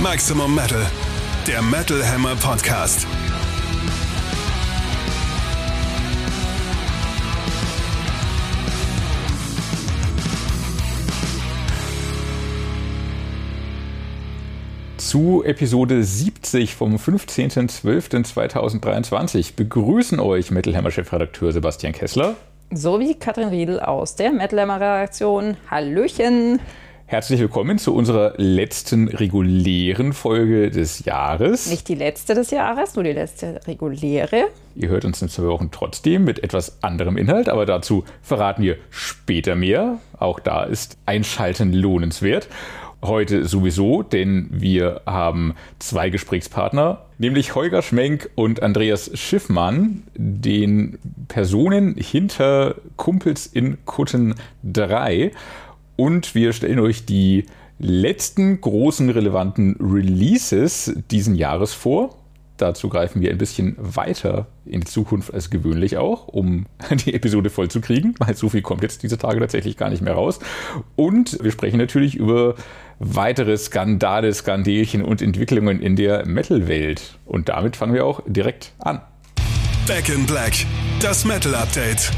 Maximum Metal, der Metal Hammer Podcast. Zu Episode 70 vom 15.12.2023 begrüßen euch Metal Hammer Chefredakteur Sebastian Kessler sowie Katrin Riedel aus der Metal Hammer Redaktion. Hallöchen! Herzlich willkommen zu unserer letzten regulären Folge des Jahres. Nicht die letzte des Jahres, nur die letzte reguläre. Ihr hört uns in zwei Wochen trotzdem mit etwas anderem Inhalt, aber dazu verraten wir später mehr. Auch da ist Einschalten lohnenswert. Heute sowieso, denn wir haben zwei Gesprächspartner, nämlich Holger Schmenk und Andreas Schiffmann, den Personen hinter Kumpels in Kutten 3 und wir stellen euch die letzten großen relevanten Releases diesen Jahres vor. Dazu greifen wir ein bisschen weiter in die Zukunft als gewöhnlich auch, um die Episode voll zu kriegen, weil so viel kommt jetzt diese Tage tatsächlich gar nicht mehr raus. Und wir sprechen natürlich über weitere Skandale, Skandelchen und Entwicklungen in der Metal-Welt. Und damit fangen wir auch direkt an. Back in Black, das Metal Update.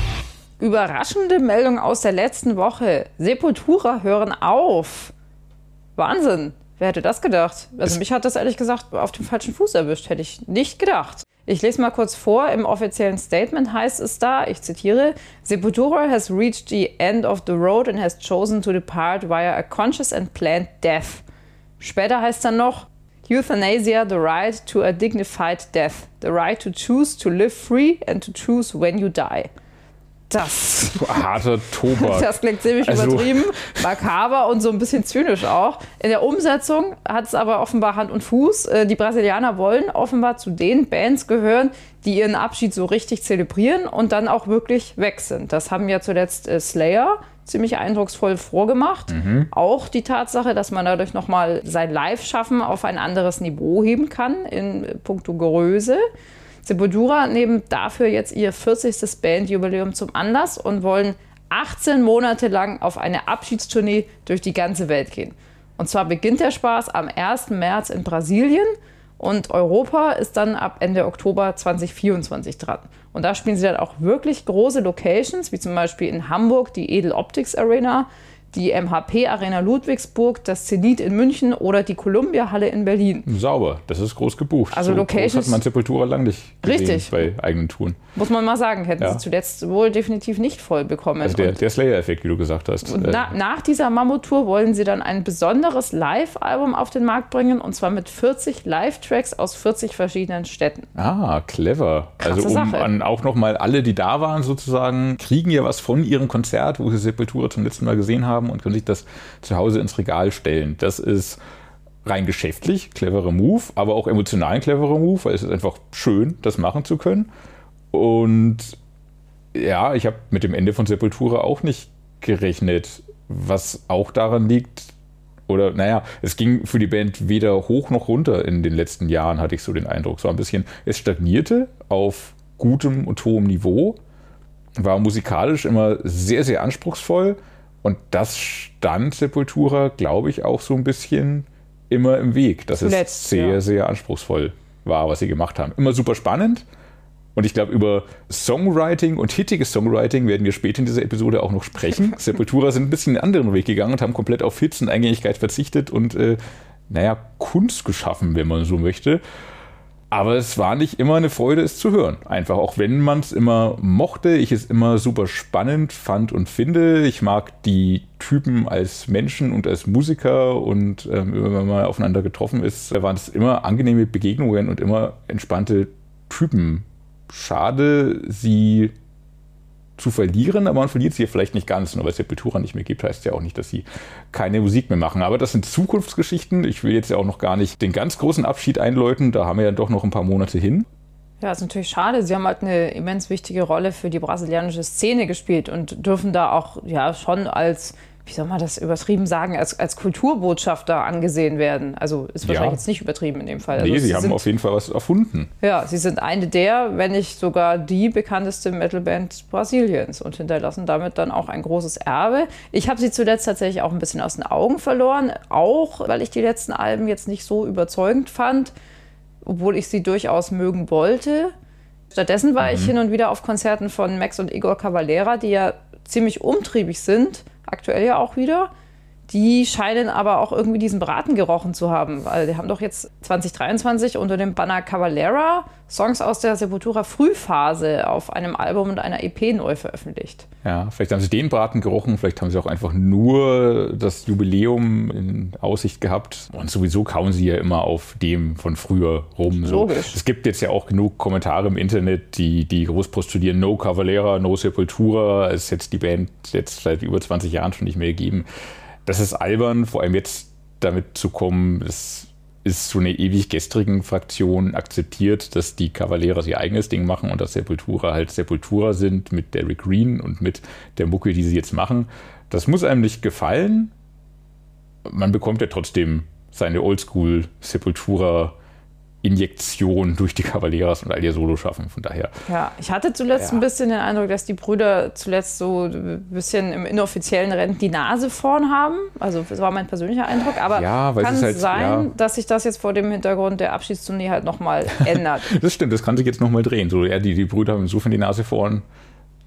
Überraschende Meldung aus der letzten Woche. Sepultura hören auf. Wahnsinn. Wer hätte das gedacht? Also mich hat das ehrlich gesagt auf dem falschen Fuß erwischt. Hätte ich nicht gedacht. Ich lese mal kurz vor. Im offiziellen Statement heißt es da, ich zitiere, Sepultura has reached the end of the road and has chosen to depart via a conscious and planned death. Später heißt dann noch, Euthanasia, the right to a dignified death, the right to choose to live free and to choose when you die das. Harter Tobak. Das klingt ziemlich also. übertrieben, makaber und so ein bisschen zynisch auch. In der Umsetzung hat es aber offenbar Hand und Fuß. Äh, die Brasilianer wollen offenbar zu den Bands gehören, die ihren Abschied so richtig zelebrieren und dann auch wirklich weg sind. Das haben ja zuletzt äh, Slayer ziemlich eindrucksvoll vorgemacht. Mhm. Auch die Tatsache, dass man dadurch nochmal sein Live-Schaffen auf ein anderes Niveau heben kann in puncto Größe. Sepultura nehmen dafür jetzt ihr 40. Bandjubiläum zum Anlass und wollen 18 Monate lang auf eine Abschiedstournee durch die ganze Welt gehen. Und zwar beginnt der Spaß am 1. März in Brasilien und Europa ist dann ab Ende Oktober 2024 dran. Und da spielen sie dann auch wirklich große Locations, wie zum Beispiel in Hamburg die Edel Optics Arena, die MHP Arena Ludwigsburg, das Zenit in München oder die Columbia Halle in Berlin. Sauber, das ist groß gebucht. Also so Locations groß hat man Sepultura lang nicht gesehen richtig. bei eigenen Touren. Muss man mal sagen, hätten ja. sie zuletzt wohl definitiv nicht voll bekommen. Also der, der Slayer-Effekt, wie du gesagt hast. Und na, nach dieser Mammut-Tour wollen sie dann ein besonderes Live-Album auf den Markt bringen und zwar mit 40 Live-Tracks aus 40 verschiedenen Städten. Ah, clever. Krasse also um Sache. an auch nochmal alle, die da waren sozusagen, kriegen ja was von ihrem Konzert, wo sie Sepultura zum letzten Mal gesehen haben haben und können sich das zu Hause ins Regal stellen. Das ist rein geschäftlich cleverer Move, aber auch emotional ein cleverer Move, weil es ist einfach schön, das machen zu können. Und ja, ich habe mit dem Ende von Sepultura auch nicht gerechnet, was auch daran liegt, oder naja, es ging für die Band weder hoch noch runter in den letzten Jahren, hatte ich so den Eindruck. So ein bisschen, es stagnierte auf gutem und hohem Niveau, war musikalisch immer sehr, sehr anspruchsvoll, und das stand Sepultura, glaube ich, auch so ein bisschen immer im Weg, dass Zuletzt, es sehr, ja. sehr anspruchsvoll war, was sie gemacht haben. Immer super spannend. Und ich glaube, über Songwriting und hittiges Songwriting werden wir später in dieser Episode auch noch sprechen. Sepultura sind ein bisschen einen anderen Weg gegangen und haben komplett auf Hits und Eingängigkeit verzichtet und, äh, naja, Kunst geschaffen, wenn man so möchte. Aber es war nicht immer eine Freude, es zu hören. Einfach, auch wenn man es immer mochte, ich es immer super spannend fand und finde. Ich mag die Typen als Menschen und als Musiker und ähm, wenn man mal aufeinander getroffen ist, waren es immer angenehme Begegnungen und immer entspannte Typen. Schade, sie zu verlieren, aber man verliert sie vielleicht nicht ganz. Nur weil es Sepultura nicht mehr gibt, heißt ja auch nicht, dass sie keine Musik mehr machen. Aber das sind Zukunftsgeschichten. Ich will jetzt ja auch noch gar nicht den ganz großen Abschied einläuten. Da haben wir ja doch noch ein paar Monate hin. Ja, ist natürlich schade. Sie haben halt eine immens wichtige Rolle für die brasilianische Szene gespielt und dürfen da auch ja schon als wie soll man das übertrieben sagen, als, als Kulturbotschafter angesehen werden. Also ist wahrscheinlich Ja. jetzt nicht übertrieben in dem Fall. Also Nee, sie haben sind, auf jeden Fall was erfunden. Ja, sie sind eine der, wenn nicht sogar die bekannteste Metalband Brasiliens und hinterlassen damit dann auch ein großes Erbe. Ich habe sie zuletzt tatsächlich auch ein bisschen aus den Augen verloren, auch weil ich die letzten Alben jetzt nicht so überzeugend fand, obwohl ich sie durchaus mögen wollte. Stattdessen war ich hin und wieder auf Konzerten von Max und Igor Cavalera, die ja ziemlich umtriebig sind, aktuell ja auch wieder. Die scheinen aber auch irgendwie diesen Braten gerochen zu haben, weil die haben doch jetzt 2023 unter dem Banner Cavalera Songs aus der Sepultura Frühphase auf einem Album und einer EP neu veröffentlicht. Ja, vielleicht haben sie den Braten gerochen, vielleicht haben sie auch einfach nur das Jubiläum in Aussicht gehabt. Und sowieso kauen sie ja immer auf dem von früher rum. So. Logisch. Es gibt jetzt ja auch genug Kommentare im Internet, die, die groß postulieren, No Cavalera, No Sepultura, ist jetzt die Band jetzt seit über 20 Jahren schon nicht mehr gegeben. Das ist albern, vor allem jetzt damit zu kommen, das ist so eine ewig gestrigen Fraktion akzeptiert, dass die Cavaleras ihr eigenes Ding machen und dass Sepultura halt Sepultura sind mit Derek Green und mit der Mucke, die sie jetzt machen. Das muss einem nicht gefallen. Man bekommt ja trotzdem seine Oldschool Sepultura Injektion durch die Cavaleras und all ihr Solo schaffen. Von daher, Ja, ich hatte zuletzt Ja. ein bisschen den Eindruck, dass die Brüder zuletzt so ein bisschen im inoffiziellen Rennen die Nase vorn haben. Also das war mein persönlicher Eindruck. Aber Ja, kann es halt- sein, ja. dass sich das jetzt vor dem Hintergrund der Abschiedstournee halt nochmal ändert. das stimmt, das kann sich jetzt nochmal drehen. So, ja, die, die Brüder haben insofern die Nase vorn,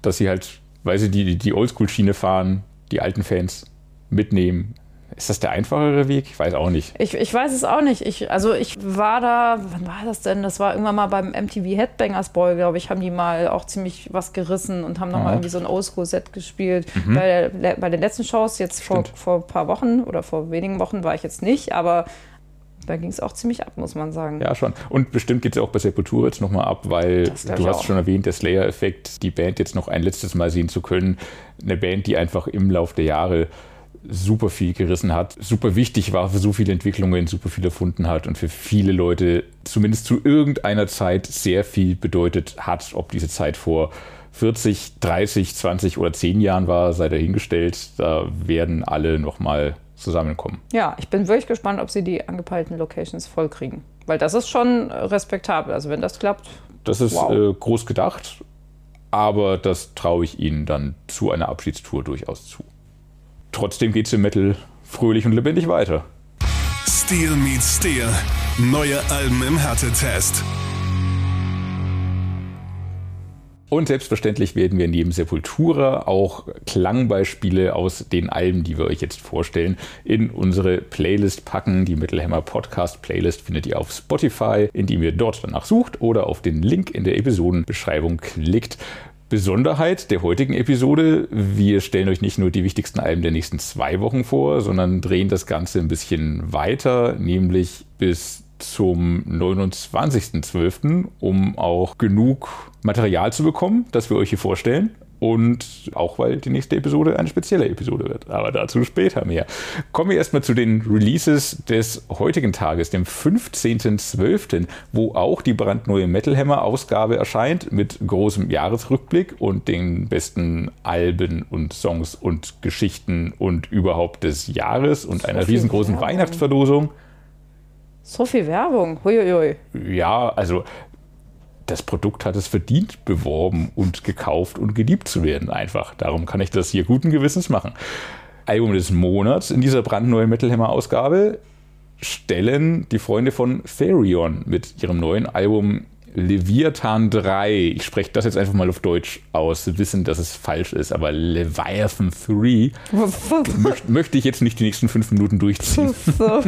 dass sie halt, weil sie die, die Oldschool-Schiene fahren, die alten Fans mitnehmen. Ist das der einfachere Weg? Ich weiß auch nicht. Ich, ich weiß es auch nicht. Ich, also ich war da, wann war das denn? Das war irgendwann mal beim MTV Headbangers Ball, glaube ich, haben die mal auch ziemlich was gerissen und haben nochmal Ja. irgendwie so ein Oldschool-Set gespielt. Bei, der, bei den letzten Shows, jetzt vor, Mhm. Stimmt. vor ein paar Wochen oder vor wenigen Wochen war ich jetzt nicht, aber da ging es auch ziemlich ab, muss man sagen. Ja, schon. Und bestimmt geht es auch bei Sepultura jetzt nochmal ab, weil du hast auch. schon erwähnt, der Slayer-Effekt, die Band jetzt noch ein letztes Mal sehen zu können. Eine Band, die einfach im Lauf der Jahre super viel gerissen hat, super wichtig war für so viele Entwicklungen, super viel erfunden hat und für viele Leute zumindest zu irgendeiner Zeit sehr viel bedeutet hat. Ob diese Zeit vor 40, 30, 20 oder 10 Jahren war, sei dahingestellt. Da werden alle nochmal zusammenkommen. Ja, ich bin wirklich gespannt, ob sie die angepeilten Locations vollkriegen. Weil das ist schon äh, respektabel. Also wenn das klappt, Das ist Wow. äh, groß gedacht, aber das traue ich ihnen dann zu einer Abschiedstour durchaus zu. Trotzdem geht es im Metal fröhlich und lebendig weiter. Steel meets Steel. Neue Alben im Härtetest. Und selbstverständlich werden wir neben Sepultura auch Klangbeispiele aus den Alben, die wir euch jetzt vorstellen, in unsere Playlist packen. Die Metal Hammer Podcast Playlist findet ihr auf Spotify, indem ihr dort danach sucht oder auf den Link in der Episodenbeschreibung klickt. Besonderheit der heutigen Episode, wir stellen euch nicht nur die wichtigsten Alben der nächsten zwei Wochen vor, sondern drehen das Ganze ein bisschen weiter, nämlich bis zum 29.12., um auch genug Material zu bekommen, das wir euch hier vorstellen. Und auch weil die nächste Episode eine spezielle Episode wird. Aber dazu später mehr. Kommen wir erstmal zu den Releases des heutigen Tages, dem 15.12., wo auch die brandneue Metal Hammer Ausgabe erscheint mit großem Jahresrückblick und den besten Alben und Songs und Geschichten und überhaupt des Jahres und So einer riesengroßen Werbung. Weihnachtsverlosung. so viel Werbung. Huiuiui. Ja, also das Produkt hat es verdient, beworben und gekauft und geliebt zu werden. Einfach. Darum kann ich das hier guten Gewissens machen. Album des Monats in dieser brandneuen Metal Hammer Ausgabe stellen die Freunde von Therion mit ihrem neuen Album Leviathan 3. Ich spreche das jetzt einfach mal auf Deutsch aus, wissen, dass es falsch ist, aber Leviathan 3 möcht, möchte ich jetzt nicht die nächsten fünf Minuten durchziehen. so,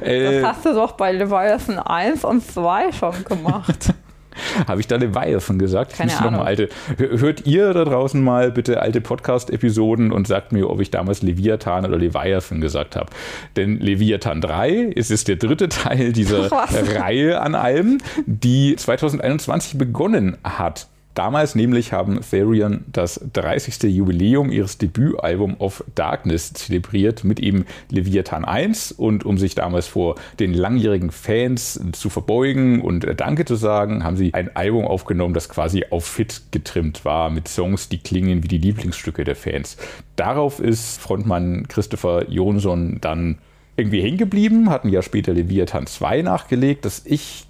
Äh, das hast du doch bei Leviathan 1 und 2 schon gemacht. Habe ich da Leviathan gesagt? Keine Ich noch mal Ahnung. alte. Hör- Hört ihr da draußen mal bitte alte Podcast-Episoden und sagt mir, ob ich damals Leviathan oder Leviathan gesagt habe. Denn Leviathan 3 ist jetzt der dritte Teil dieser Was? Reihe an Alben, die 2021 begonnen hat. Damals nämlich haben Therion das 30. Jubiläum ihres Debütalbums Of Darkness zelebriert mit eben Leviathan 1 und um sich damals vor den langjährigen Fans zu verbeugen und Danke zu sagen, haben sie ein Album aufgenommen, das quasi auf Fit getrimmt war mit Songs, die klingen wie die Lieblingsstücke der Fans. Darauf ist Frontmann Christopher Jonsson dann irgendwie hängen geblieben, hatten ja später Leviathan 2 nachgelegt, das ich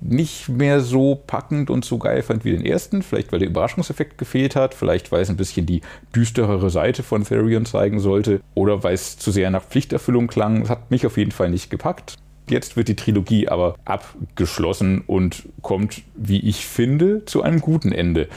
nicht mehr so packend und so geil fand wie den ersten. Vielleicht, weil der Überraschungseffekt gefehlt hat. Vielleicht, weil es ein bisschen die düsterere Seite von Therion zeigen sollte. Oder weil es zu sehr nach Pflichterfüllung klang. Das hat mich auf jeden Fall nicht gepackt. Jetzt wird die Trilogie aber abgeschlossen und kommt, wie ich finde, zu einem guten Ende.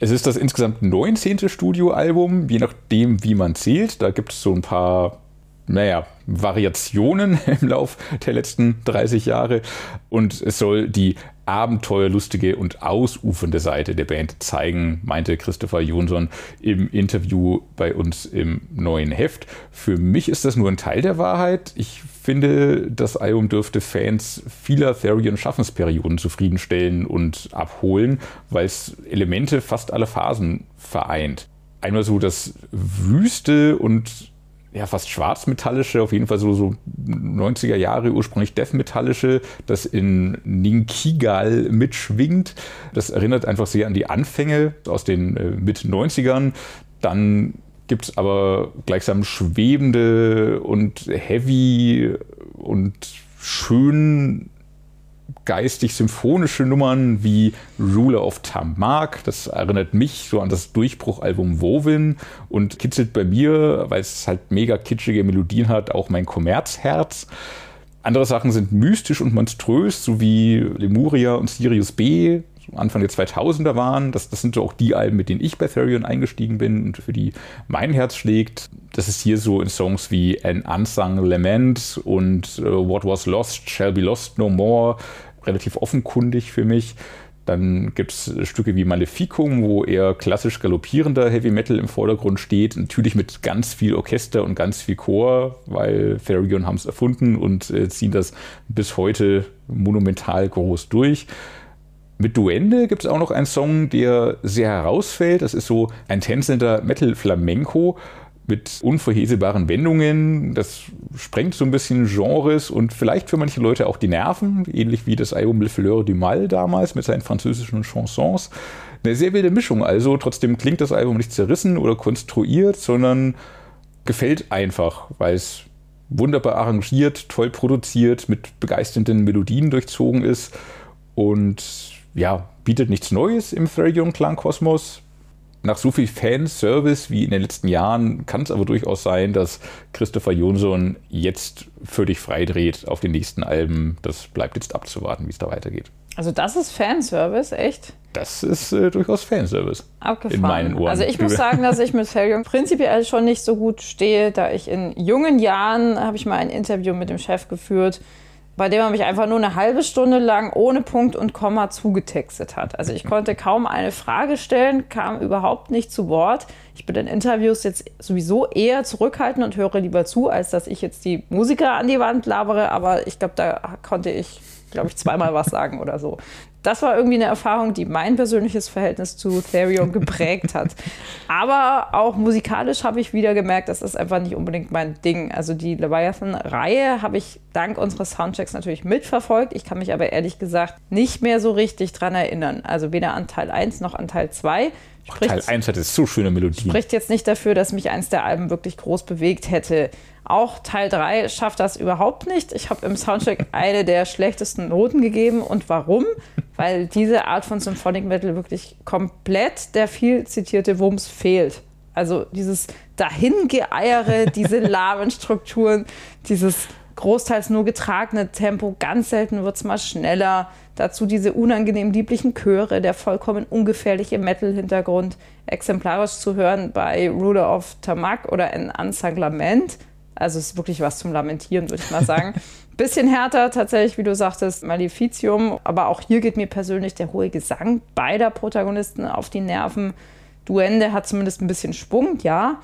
Es ist das insgesamt 19. Studioalbum, je nachdem, wie man zählt. Da gibt es so ein paar naja, Variationen im Lauf der letzten 30 Jahre und es soll die abenteuerlustige und ausufernde Seite der Band zeigen, meinte Christopher Jonsson im Interview bei uns im neuen Heft. Für mich ist das nur ein Teil der Wahrheit. Ich finde, das Album dürfte Fans vieler Therion Schaffensperioden zufriedenstellen und abholen, weil es Elemente fast aller Phasen vereint. Einmal so das Wüste und ja, fast schwarzmetallische, auf jeden Fall so, so 90er Jahre ursprünglich deathmetallische, das in Ninkigal mitschwingt. Das erinnert einfach sehr an die Anfänge aus den äh, Mit-90ern. Dann gibt es aber gleichsam schwebende und heavy und schön geistig-symphonische Nummern wie Ruler of Tamark. Das erinnert mich so an das Durchbruchalbum Wovin und kitzelt bei mir, weil es halt mega kitschige Melodien hat, auch mein Kommerzherz. Andere Sachen sind mystisch und monströs, so wie Lemuria und Sirius B, Anfang der 2000er waren. Das, das sind so auch die Alben, mit denen ich bei Therion eingestiegen bin und für die mein Herz schlägt. Das ist hier so in Songs wie An Unsung Lament und uh, What Was Lost Shall Be Lost No More relativ offenkundig für mich. Dann gibt es Stücke wie Maleficum, wo eher klassisch galoppierender Heavy Metal im Vordergrund steht. Natürlich mit ganz viel Orchester und ganz viel Chor, weil Therion haben es erfunden und äh, ziehen das bis heute monumental groß durch. Mit Duende gibt es auch noch einen Song, der sehr herausfällt. Das ist so ein tänzelnder Metal-Flamenco mit unvorhersehbaren Wendungen. Das sprengt so ein bisschen Genres und vielleicht für manche Leute auch die Nerven, ähnlich wie das Album Le Fleur du Mal damals mit seinen französischen Chansons. Eine sehr wilde Mischung also. Trotzdem klingt das Album nicht zerrissen oder konstruiert, sondern gefällt einfach, weil es wunderbar arrangiert, toll produziert, mit begeisternden Melodien durchzogen ist und ja, bietet nichts Neues im Therion-Klang-Kosmos. Nach so viel Fanservice wie in den letzten Jahren kann es aber durchaus sein, dass Christopher Jonsson jetzt völlig freidreht auf den nächsten Alben. Das bleibt jetzt abzuwarten, wie es da weitergeht. Also das ist Fanservice, echt? Das ist äh, durchaus Fanservice. Abgefahren. In meinen Ohren. Also ich muss sagen, dass ich mit Therion prinzipiell schon nicht so gut stehe, da ich in jungen Jahren, habe ich mal ein Interview mit dem Chef geführt, bei dem er mich einfach nur eine halbe Stunde lang ohne Punkt und Komma zugetextet hat. Also ich konnte kaum eine Frage stellen, kam überhaupt nicht zu Wort. Ich bin in Interviews jetzt sowieso eher zurückhaltend und höre lieber zu, als dass ich jetzt die Musiker an die Wand labere. Aber ich glaube, da konnte ich, glaube ich, zweimal was sagen oder so das war irgendwie eine Erfahrung, die mein persönliches Verhältnis zu Therion geprägt hat. Aber auch musikalisch habe ich wieder gemerkt, das ist einfach nicht unbedingt mein Ding. Also die Leviathan-Reihe habe ich dank unseres Soundchecks natürlich mitverfolgt. Ich kann mich aber ehrlich gesagt nicht mehr so richtig dran erinnern. Also weder an Teil 1 noch an Teil 2. Spricht, Teil 1 hatte so schöne Melodien. Spricht jetzt nicht dafür, dass mich eins der Alben wirklich groß bewegt hätte. Auch Teil 3 schafft das überhaupt nicht. Ich habe im Soundtrack eine der schlechtesten Noten gegeben. Und warum? Weil diese Art von Symphonic Metal wirklich komplett der viel zitierte Wumms fehlt. Also dieses Dahingeeiere, diese lahmen Strukturen, dieses großteils nur getragene Tempo, ganz selten wird es mal schneller. Dazu diese unangenehm lieblichen Chöre, der vollkommen ungefährliche Metal-Hintergrund, exemplarisch zu hören bei Ruler of Tamak oder in Unsung Lament. Also es ist wirklich was zum Lamentieren, würde ich mal sagen. Bisschen härter tatsächlich, wie du sagtest, Maleficium. Aber auch hier geht mir persönlich der hohe Gesang beider Protagonisten auf die Nerven. Duende hat zumindest ein bisschen Schwung, ja.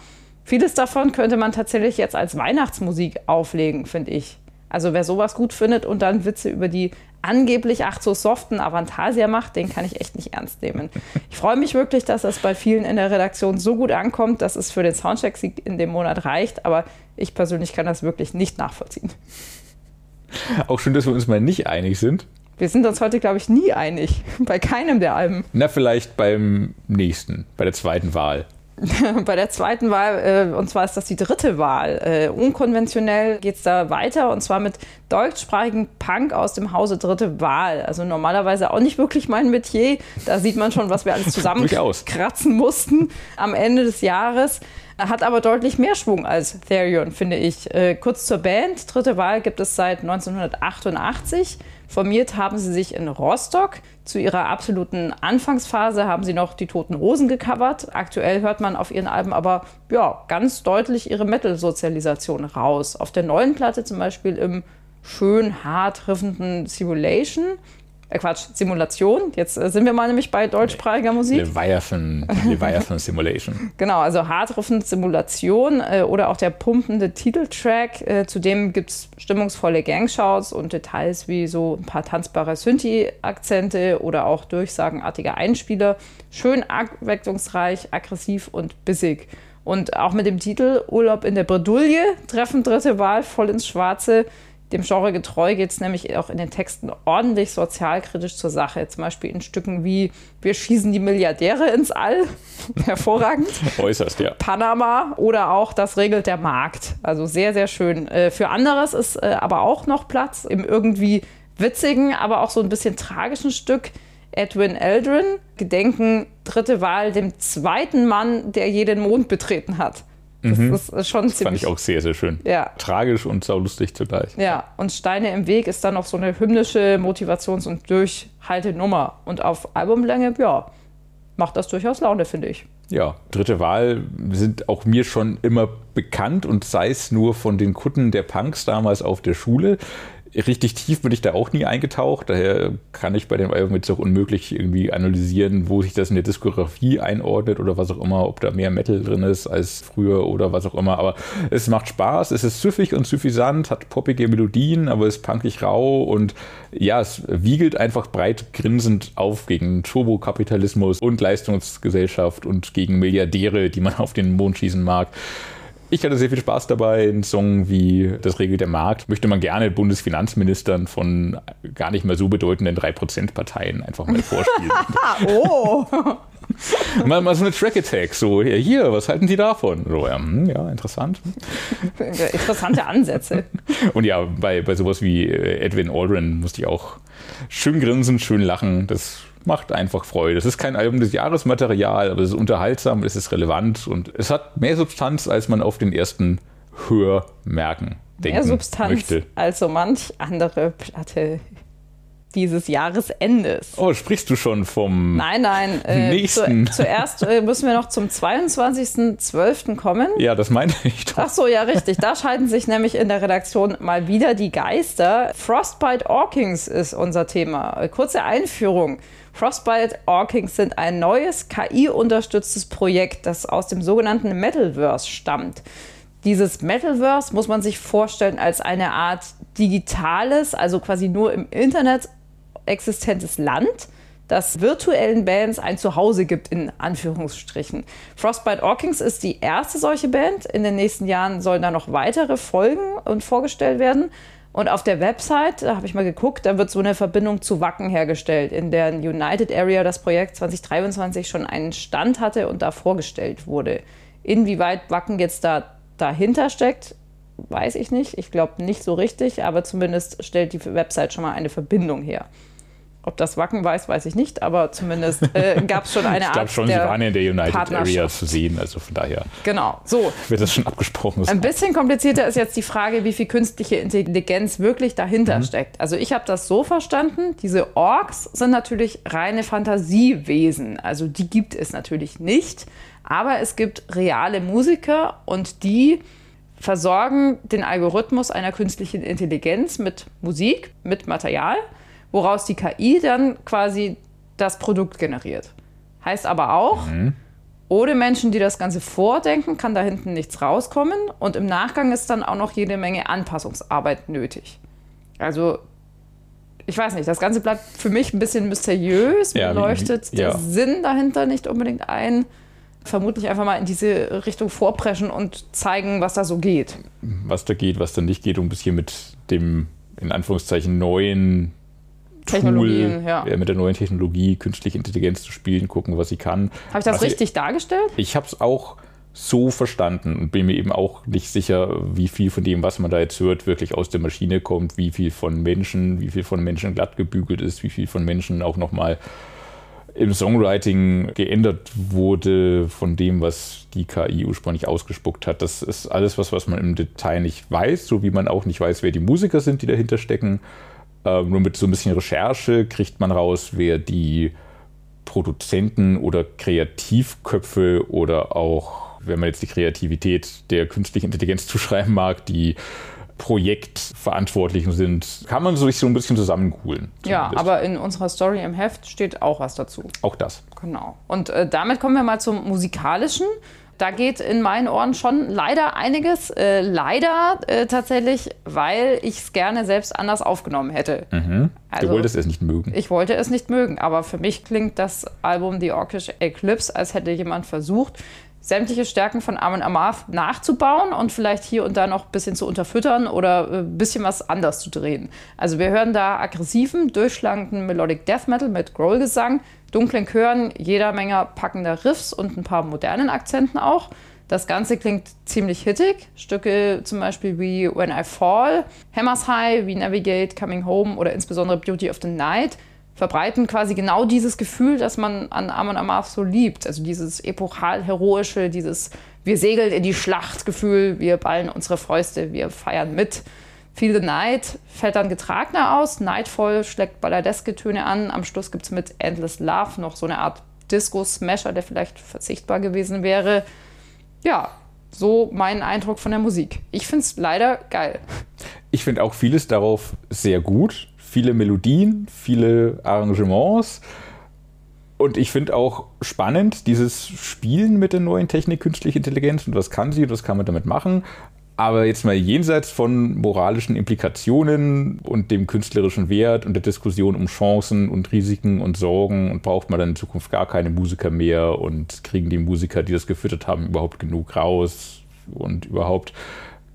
Vieles davon könnte man tatsächlich jetzt als Weihnachtsmusik auflegen, finde ich. Also wer sowas gut findet und dann Witze über die angeblich ach so soften Avantasia macht, den kann ich echt nicht ernst nehmen. Ich freue mich wirklich, dass das bei vielen in der Redaktion so gut ankommt, dass es für den Soundcheck-Sieg in dem Monat reicht, aber ich persönlich kann das wirklich nicht nachvollziehen. Auch schön, dass wir uns mal nicht einig sind. Wir sind uns heute, glaube ich, nie einig. Bei keinem der Alben. Na, vielleicht beim nächsten, bei der zweiten Wahl. bei der zweiten Wahl, äh, und zwar ist das die dritte Wahl. Äh, unkonventionell geht es da weiter und zwar mit deutschsprachigen Punk aus dem Hause dritte Wahl. Also normalerweise auch nicht wirklich mein Metier. Da sieht man schon, was wir alles zusammenkratzen mussten am Ende des Jahres. Hat aber deutlich mehr Schwung als Therion, finde ich. Äh, kurz zur Band. Dritte Wahl gibt es seit 1988. Formiert haben sie sich in Rostock. Zu ihrer absoluten Anfangsphase haben sie noch die Toten Rosen gecovert. Aktuell hört man auf ihren Alben aber ja, ganz deutlich ihre Metal-Sozialisation raus. Auf der neuen Platte zum Beispiel im schön hart riffenden Simulation äh Quatsch, Simulation. Jetzt äh, sind wir mal nämlich bei deutschsprachiger Musik. Leviathan, Leviathan Simulation. genau, also Hardriffen Simulation äh, oder auch der pumpende Titeltrack. Äh, zudem gibt es stimmungsvolle Gangshouts und Details wie so ein paar tanzbare Synthi-Akzente oder auch durchsagenartige Einspieler. Schön abwechslungsreich, aggressiv und bissig. Und auch mit dem Titel Urlaub in der Bredouille treffen dritte Wahl voll ins Schwarze. Dem Genre getreu geht es nämlich auch in den Texten ordentlich sozialkritisch zur Sache. Zum Beispiel in Stücken wie Wir schießen die Milliardäre ins All. Hervorragend. Äußerst, ja. Panama oder auch Das regelt der Markt. Also sehr, sehr schön. Äh, für anderes ist äh, aber auch noch Platz im irgendwie witzigen, aber auch so ein bisschen tragischen Stück. Edwin Eldrin, Gedenken, dritte Wahl, dem zweiten Mann, der jeden Mond betreten hat. Das mhm. ist schon das ziemlich. Fand ich auch sehr, sehr schön. Ja. Tragisch und saulustig zugleich. Ja, und Steine im Weg ist dann noch so eine hymnische Motivations- und Durchhaltenummer. Und auf Albumlänge, ja, macht das durchaus Laune, finde ich. Ja, dritte Wahl sind auch mir schon immer bekannt und sei es nur von den Kutten der Punks damals auf der Schule richtig tief bin ich da auch nie eingetaucht. Daher kann ich bei dem Album jetzt auch unmöglich irgendwie analysieren, wo sich das in der Diskografie einordnet oder was auch immer, ob da mehr Metal drin ist als früher oder was auch immer. Aber es macht Spaß, es ist süffig und suffisant, hat poppige Melodien, aber ist punkig rau und ja, es wiegelt einfach breit grinsend auf gegen Turbokapitalismus und Leistungsgesellschaft und gegen Milliardäre, die man auf den Mond schießen mag. Ich hatte sehr viel Spaß dabei. Ein Song wie Das regelt der Markt möchte man gerne Bundesfinanzministern von gar nicht mehr so bedeutenden 3%-Parteien einfach mal vorspielen. oh! mal, mal so eine Track-Attack, so hier, hier, was halten Sie davon? So, ja, hm, ja, interessant. Interessante Ansätze. Und ja, bei, bei sowas wie äh, Edwin Aldrin musste ich auch schön grinsen, schön lachen. Das macht einfach Freude. Es ist kein Album des Jahresmaterial, aber es ist unterhaltsam, es ist relevant und es hat mehr Substanz, als man auf den ersten Hör merken denken Mehr Substanz möchte. als so manch andere Platte dieses Jahresendes. Oh, sprichst du schon vom nein, nein, äh, nächsten? Zu, zuerst äh, müssen wir noch zum 22.12. kommen. Ja, das meinte ich doch. Ach so, ja, richtig. Da scheiden sich nämlich in der Redaktion mal wieder die Geister. Frostbite Orkings ist unser Thema. Kurze Einführung. Frostbite Orkings sind ein neues KI-unterstütztes Projekt, das aus dem sogenannten Metalverse stammt. Dieses Metalverse muss man sich vorstellen als eine Art digitales, also quasi nur im Internet existentes Land, das virtuellen Bands ein Zuhause gibt, in Anführungsstrichen. Frostbite Orkings ist die erste solche Band. In den nächsten Jahren sollen da noch weitere folgen und vorgestellt werden. Und auf der Website, da habe ich mal geguckt, da wird so eine Verbindung zu Wacken hergestellt, in der United Area das Projekt 2023 schon einen Stand hatte und da vorgestellt wurde. Inwieweit Wacken jetzt da dahinter steckt, weiß ich nicht. Ich glaube nicht so richtig, aber zumindest stellt die Website schon mal eine Verbindung her. Ob das Wacken weiß, weiß ich nicht, aber zumindest äh, gab es schon eine Art. ich glaube schon, sie waren in der United Area zu sehen, also von daher. Genau, so. Wird das schon abgesprochen? Ein bisschen komplizierter ist jetzt die Frage, wie viel künstliche Intelligenz wirklich dahinter mhm. steckt. Also ich habe das so verstanden, diese Orks sind natürlich reine Fantasiewesen, also die gibt es natürlich nicht, aber es gibt reale Musiker und die versorgen den Algorithmus einer künstlichen Intelligenz mit Musik, mit Material woraus die KI dann quasi das Produkt generiert. Heißt aber auch, mhm. ohne Menschen, die das Ganze vordenken, kann da hinten nichts rauskommen. Und im Nachgang ist dann auch noch jede Menge Anpassungsarbeit nötig. Also, ich weiß nicht, das Ganze bleibt für mich ein bisschen mysteriös. Ja, leuchtet der ja. Sinn dahinter nicht unbedingt ein. Vermutlich einfach mal in diese Richtung vorpreschen und zeigen, was da so geht. was da geht, was da nicht geht, um ein bisschen mit dem, in Anführungszeichen, neuen Technologien, Tool, ja. äh, mit der neuen Technologie, künstliche Intelligenz zu spielen, gucken, was sie kann. Habe ich das was richtig dargestellt? Ich, ich habe es auch so verstanden und bin mir eben auch nicht sicher, wie viel von dem, was man da jetzt hört, wirklich aus der Maschine kommt, wie viel von Menschen, wie viel von Menschen glatt gebügelt ist, wie viel von Menschen auch nochmal im Songwriting geändert wurde von dem, was die KI ursprünglich ausgespuckt hat. Das ist alles was, was man im Detail nicht weiß, so wie man auch nicht weiß, wer die Musiker sind, die dahinter stecken. Ähm, nur mit so ein bisschen Recherche kriegt man raus, wer die Produzenten oder Kreativköpfe oder auch, wenn man jetzt die Kreativität der künstlichen Intelligenz zuschreiben mag, die Projektverantwortlichen sind, kann man sich so ein bisschen zusammengulen. Ja, aber in unserer Story im Heft steht auch was dazu. auch das. Genau. Und äh, damit kommen wir mal zum musikalischen. Da geht in meinen Ohren schon leider einiges. Äh, leider äh, tatsächlich, weil ich es gerne selbst anders aufgenommen hätte. du Also, wolltest es nicht mögen. ich wollte es nicht mögen, aber für mich klingt das Album The Orkish Eclipse, als hätte jemand versucht, sämtliche Stärken von Amon Amarth nachzubauen und vielleicht hier und da noch ein bisschen zu unterfüttern oder ein bisschen was anders zu drehen. Also wir hören da aggressiven, durchschlagenden Melodic Death Metal mit Growl-Gesang, dunklen Chören, jeder Menge packender Riffs und ein paar modernen Akzenten auch. Das Ganze klingt ziemlich hittig. Stücke zum Beispiel wie When I Fall, Hammers High, wie Navigate, Coming Home oder insbesondere Beauty of the Night verbreiten quasi genau dieses Gefühl, das man an Amon Amarth so liebt. Also dieses epochal-heroische, dieses wir segeln in die Schlacht-Gefühl, wir ballen unsere Fäuste, wir feiern mit. Feel the Night fällt dann getragener aus, Nightfall schlägt balladeske Töne an, am Schluss gibt es mit Endless Love noch so eine Art Disco-Smasher, der vielleicht verzichtbar gewesen wäre. Ja, so mein Eindruck von der Musik. Ich finde es leider geil. Ich finde auch vieles darauf sehr gut. Viele Melodien, viele Arrangements. Und ich finde auch spannend dieses Spielen mit der neuen Technik, künstliche Intelligenz und was kann sie und was kann man damit machen. Aber jetzt mal jenseits von moralischen Implikationen und dem künstlerischen Wert und der Diskussion um Chancen und Risiken und Sorgen und braucht man dann in Zukunft gar keine Musiker mehr und kriegen die Musiker, die das gefüttert haben, überhaupt genug raus und überhaupt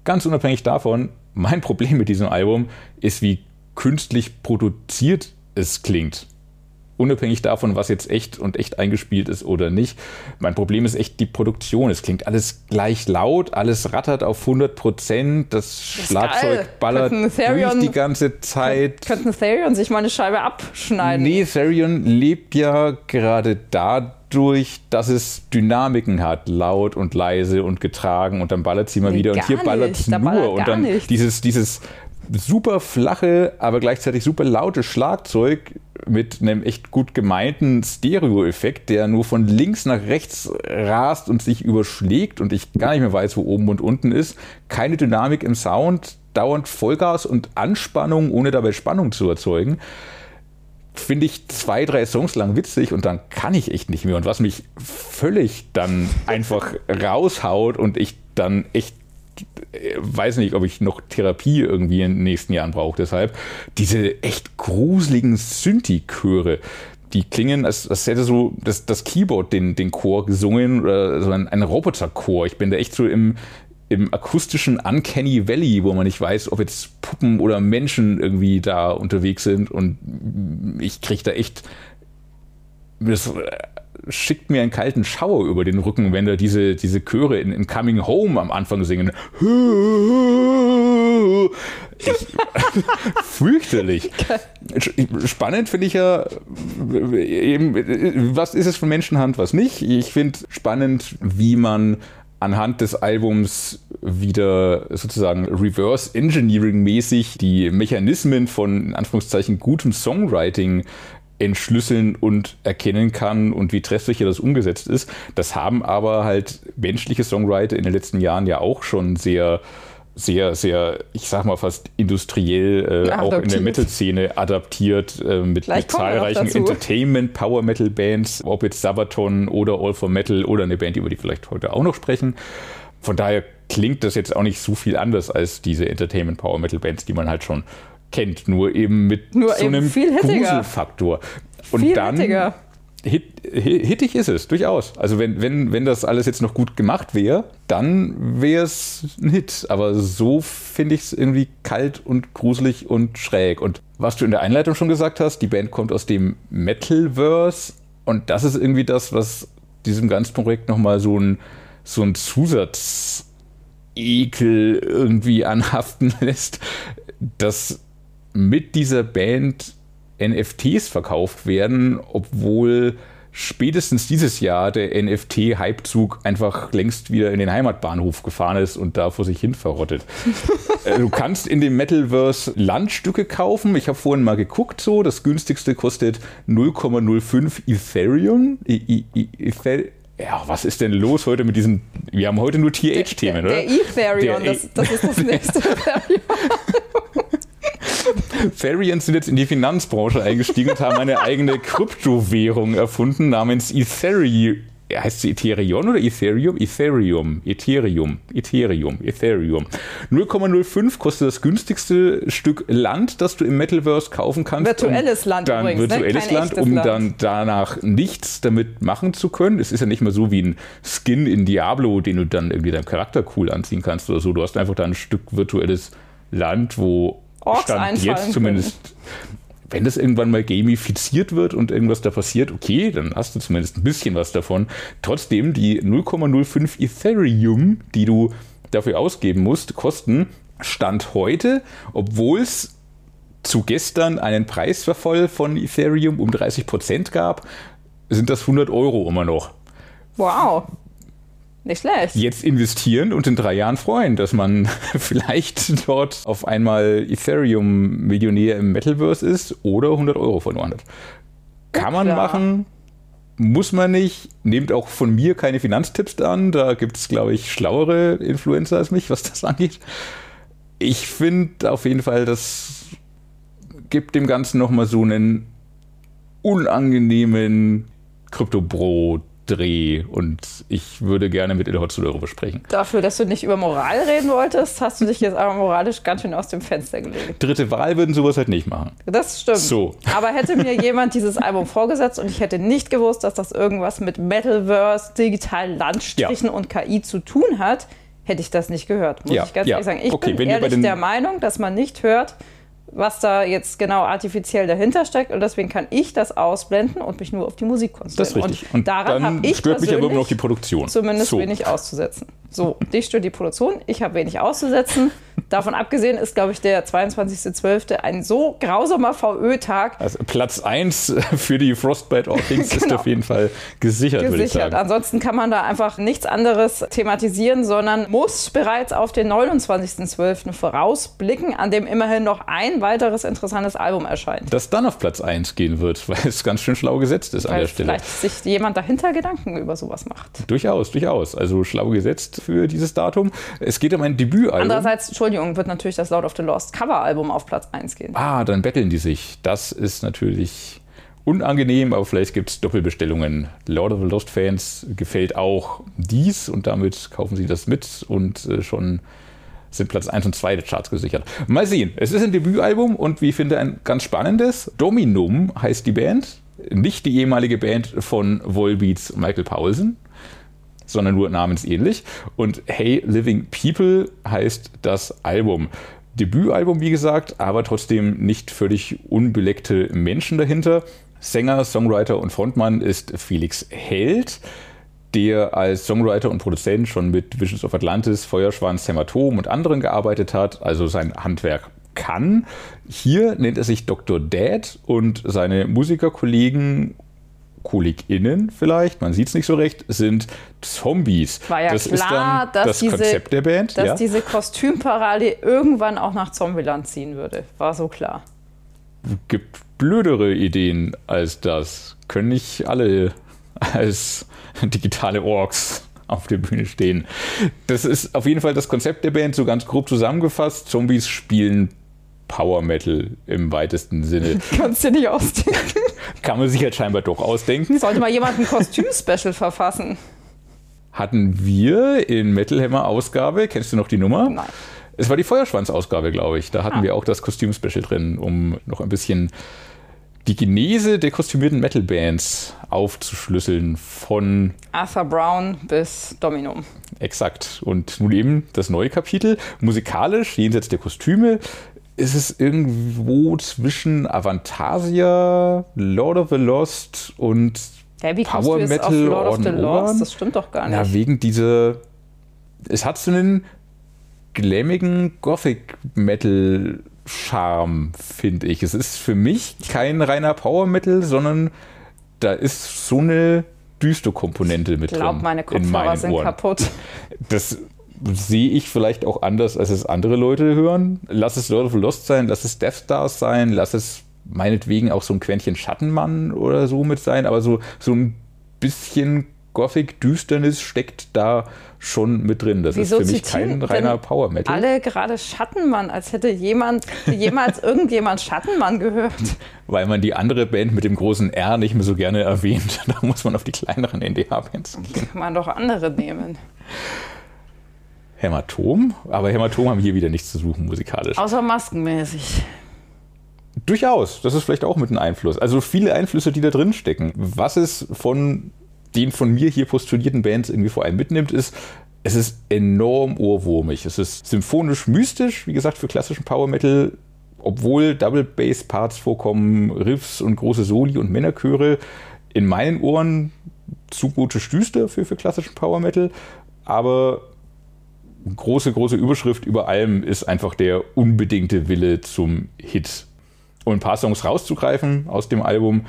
ganz unabhängig davon, mein Problem mit diesem Album ist, wie künstlich produziert es klingt. Unabhängig davon, was jetzt echt und echt eingespielt ist oder nicht. Mein Problem ist echt die Produktion. Es klingt alles gleich laut, alles rattert auf 100 Prozent, das, ist Schlagzeug geil. ballert Therion- durch die ganze Zeit. Könnten Therion sich mal eine Scheibe abschneiden? Nee, Therion lebt ja gerade dadurch, dass es Dynamiken hat, laut und leise und getragen und dann ballert sie mal wieder und hier ballert es nur ballert und dann nichts. dieses, dieses super flache, aber gleichzeitig super laute Schlagzeug mit einem echt gut gemeinten Stereo-Effekt, der nur von links nach rechts rast und sich überschlägt und ich gar nicht mehr weiß, wo oben und unten ist. Keine Dynamik im Sound, dauernd Vollgas und Anspannung, ohne dabei Spannung zu erzeugen finde ich zwei, drei Songs lang witzig und dann kann ich echt nicht mehr. Und was mich völlig dann einfach raushaut und ich dann echt weiß nicht, ob ich noch Therapie irgendwie in den nächsten Jahren brauche. Deshalb diese echt gruseligen Synthi-Chöre, die klingen, als, als hätte so das, das Keyboard den, den Chor gesungen oder so ein, ein Roboterchor. Ich bin da echt so im, im akustischen Uncanny Valley, wo man nicht weiß, ob jetzt Puppen oder Menschen irgendwie da unterwegs sind und ich kriege da echt das äh, schickt mir einen kalten Schauer über den Rücken, wenn da diese, diese Chöre in, in Coming Home am Anfang singen. Ich, fürchterlich. Spannend finde ich ja eben, was ist es von Menschenhand, was nicht. Ich finde spannend, wie man anhand des Albums wieder sozusagen Reverse Engineering mäßig die Mechanismen von in Anführungszeichen gutem Songwriting entschlüsseln und erkennen kann und wie treffsicher das umgesetzt ist. Das haben aber halt menschliche Songwriter in den letzten Jahren ja auch schon sehr sehr, sehr, ich sag mal fast industriell äh, auch in der Metal-Szene adaptiert äh, mit, mit zahlreichen Entertainment-Power-Metal-Bands, ob jetzt Sabaton oder All for Metal oder eine Band, über die vielleicht heute auch noch sprechen. Von daher klingt das jetzt auch nicht so viel anders als diese Entertainment-Power-Metal-Bands, die man halt schon kennt, nur eben mit nur so eben einem viel Gruselfaktor. Und viel dann hittiger. hit, hit, hittig ist es, durchaus. Also wenn, wenn, wenn das alles jetzt noch gut gemacht wäre, dann wäre es ein Hit. Aber so finde ich es irgendwie kalt und gruselig und schräg. Und was du in der Einleitung schon gesagt hast, die Band kommt aus dem Metalverse und das ist irgendwie das, was diesem ganzen Projekt nochmal so ein, so ein Zusatz Ekel irgendwie anhaften lässt, dass mit dieser Band NFTs verkauft werden, obwohl spätestens dieses Jahr der NFT-Hypezug einfach längst wieder in den Heimatbahnhof gefahren ist und da vor sich hin verrottet. Äh, du kannst in dem Metalverse Landstücke kaufen. Ich habe vorhin mal geguckt, so das günstigste kostet 0,05 Ethereum. I, I, I, ja, was ist denn los heute mit diesen? Wir haben heute nur TH-Themen, oder? Der Ethereum, Der das, das ist das nächste Ethereum. Farians sind jetzt in die Finanzbranche eingestiegen und haben eine eigene Kryptowährung erfunden namens Ethereum. Heißt sie Ethereum oder Ethereum? Ethereum, Ethereum, Ethereum, Ethereum. 0,05 kostet das günstigste Stück Land, das du im Metaverse kaufen kannst. Virtuelles um Land dann übrigens, ne? Virtuelles Kein Land, um Land. dann danach nichts damit machen zu können. Es ist ja nicht mehr so wie ein Skin in Diablo, den du dann irgendwie deinem Charakter cool anziehen kannst oder so. Du hast einfach da ein Stück virtuelles Land, wo Orks Stand einfallen jetzt zumindest, wenn das irgendwann mal gamifiziert wird und irgendwas da passiert, okay, dann hast du zumindest ein bisschen was davon. Trotzdem, die 0,05 Ethereum, die du dafür ausgeben musst, kosten Stand heute, obwohl es zu gestern einen Preisverfall von Ethereum um 30 Prozent gab, sind das 100 Euro immer noch. Wow. Nicht schlecht. Jetzt investieren und in drei Jahren freuen, dass man vielleicht dort auf einmal Ethereum-Millionär im Metaverse ist oder 100 Euro verloren hat. Kann man klar. machen, muss man nicht. Nehmt auch von mir keine Finanztipps an. Da gibt es, glaube ich, schlauere Influencer als mich, was das angeht. Ich finde auf jeden Fall, das gibt dem Ganzen nochmal so einen unangenehmen Krypto-Bro-Dreh und ich würde gerne mit Ilhotzo darüber sprechen. Dafür, dass du nicht über Moral reden wolltest, hast du dich jetzt aber moralisch ganz schön aus dem Fenster gelegt. Dritte Wahl würden sowas halt nicht machen. Das stimmt. So. Aber hätte mir jemand dieses Album vorgesetzt und ich hätte nicht gewusst, dass das irgendwas mit Metalverse, digitalen Landstrichen Ja. und KI zu tun hat, hätte ich das nicht gehört, muss Ja, ich ganz ja. ehrlich sagen. Ich Okay, bin ehrlich der Meinung, dass man nicht hört, was da jetzt genau artifiziell dahinter steckt und deswegen kann ich das ausblenden und mich nur auf die Musik konzentrieren. Das ist richtig. Und, daran dann habe ich stört mich aber immer noch die Produktion. zumindest so. wenig auszusetzen. So, dich stört die Produktion, ich habe wenig auszusetzen. Davon abgesehen ist, glaube ich, der 22.12. ein so grausamer VÖ-Tag, Also Platz 1 für die Frostbite Orphings ist Genau. auf jeden Fall gesichert, würde ich gesichert. sagen. Ansonsten kann man da einfach nichts anderes thematisieren, sondern muss bereits auf den 29.12. vorausblicken, an dem immerhin noch ein weiteres interessantes Album erscheint. Dass dann auf Platz 1 gehen wird, weil es ganz schön schlau gesetzt ist an Weil der Stelle. vielleicht sich jemand dahinter Gedanken über sowas macht. Durchaus, durchaus. Also schlau gesetzt für dieses Datum. Es geht um ein Debütalbum. Andererseits, Entschuldigung, wird natürlich das Lord of the Lost Cover-Album auf Platz 1 gehen. Ah, dann betteln die sich. Das ist natürlich unangenehm, aber vielleicht gibt es Doppelbestellungen. Lord of the Lost Fans gefällt auch dies und damit kaufen sie das mit und äh, schon sind Platz 1 und 2 der Charts gesichert. Mal sehen. Es ist ein Debütalbum und wie ich finde ein ganz spannendes. Dominum heißt die Band. Nicht die ehemalige Band von Volbeats Michael Paulsen, sondern nur namensähnlich. Und Hey Living People heißt das Album. Debütalbum, wie gesagt, aber trotzdem nicht völlig unbeleckte Menschen dahinter. Sänger, Songwriter und Frontmann ist Felix Held, der als Songwriter und Produzent schon mit Visions of Atlantis, Feuerschwanz, Hämatom und anderen gearbeitet hat, also sein Handwerk kann. Hier nennt er sich Dr. Dad und seine Musikerkollegen KollegInnen vielleicht, man sieht es nicht so recht, sind Zombies. War ja das klar, ist dann dass das diese- Konzept der Band. Dass ja. diese Kostümparade irgendwann auch nach Zombieland ziehen würde, war so klar. gibt blödere Ideen als das. Können nicht alle als digitale Orks auf der Bühne stehen. Das ist auf jeden Fall das Konzept der Band, so ganz grob zusammengefasst. Zombies spielen Power Metal im weitesten Sinne. Kannst du dir nicht ausdenken. Kann man sich halt scheinbar doch ausdenken. Sollte mal jemand ein Kostüm-Special verfassen. Hatten wir in Metal Hammer Ausgabe, kennst du noch die Nummer? Nein. Es war die Feuerschwanz-Ausgabe, glaube ich. Da hatten Ah. wir auch das Kostüm-Special drin, um noch ein bisschen die Genese der kostümierten Metal-Bands aufzuschlüsseln von Arthur Brown bis Dominum. Exakt. Und nun eben das neue Kapitel. Musikalisch, jenseits der Kostüme, ist es irgendwo zwischen Avantasia, Lord of the Lost und Hä, wie Power du jetzt auf Metal Lord of the Lost? Das stimmt doch gar nicht. na, wegen dieser. Es hat so einen glammigen Gothic Metal Charme, finde ich. Es ist für mich kein reiner Power Metal, sondern da ist so eine düstere Komponente mit ich glaube, drin. meine in Kopfhörer meinen sind Ohren. kaputt. Das sehe ich vielleicht auch anders, als es andere Leute hören. Lass es Lord of the Lost sein, lass es Death Stars sein, lass es meinetwegen auch so ein Quäntchen Schattenmann oder so mit sein, aber so, so ein bisschen Gothic-Düsternis steckt da schon mit drin. Das Wieso ist für mich kein reiner Power Metal. Alle gerade Schattenmann, als hätte jemand, jemals irgendjemand Schattenmann gehört. Weil man die andere Band mit dem großen R nicht mehr so gerne erwähnt. Da muss man auf die kleineren NDH-Bands gehen. Kann man doch andere nehmen. Hämatom, aber Hämatom haben hier wieder nichts zu suchen musikalisch. Außer maskenmäßig. Durchaus, das ist vielleicht auch mit einem Einfluss. Also viele Einflüsse, die da drin stecken. Was es von den von mir hier postulierten Bands irgendwie vor allem mitnimmt, ist, es ist enorm ohrwurmig. Es ist symphonisch mystisch, wie gesagt, für klassischen Power Metal, obwohl Double Bass Parts vorkommen, Riffs und große Soli und Männerchöre. In meinen Ohren zu gute Stüster für, für klassischen Power Metal, aber große, große Überschrift über allem ist einfach der unbedingte Wille zum Hit. Um ein paar Songs rauszugreifen aus dem Album,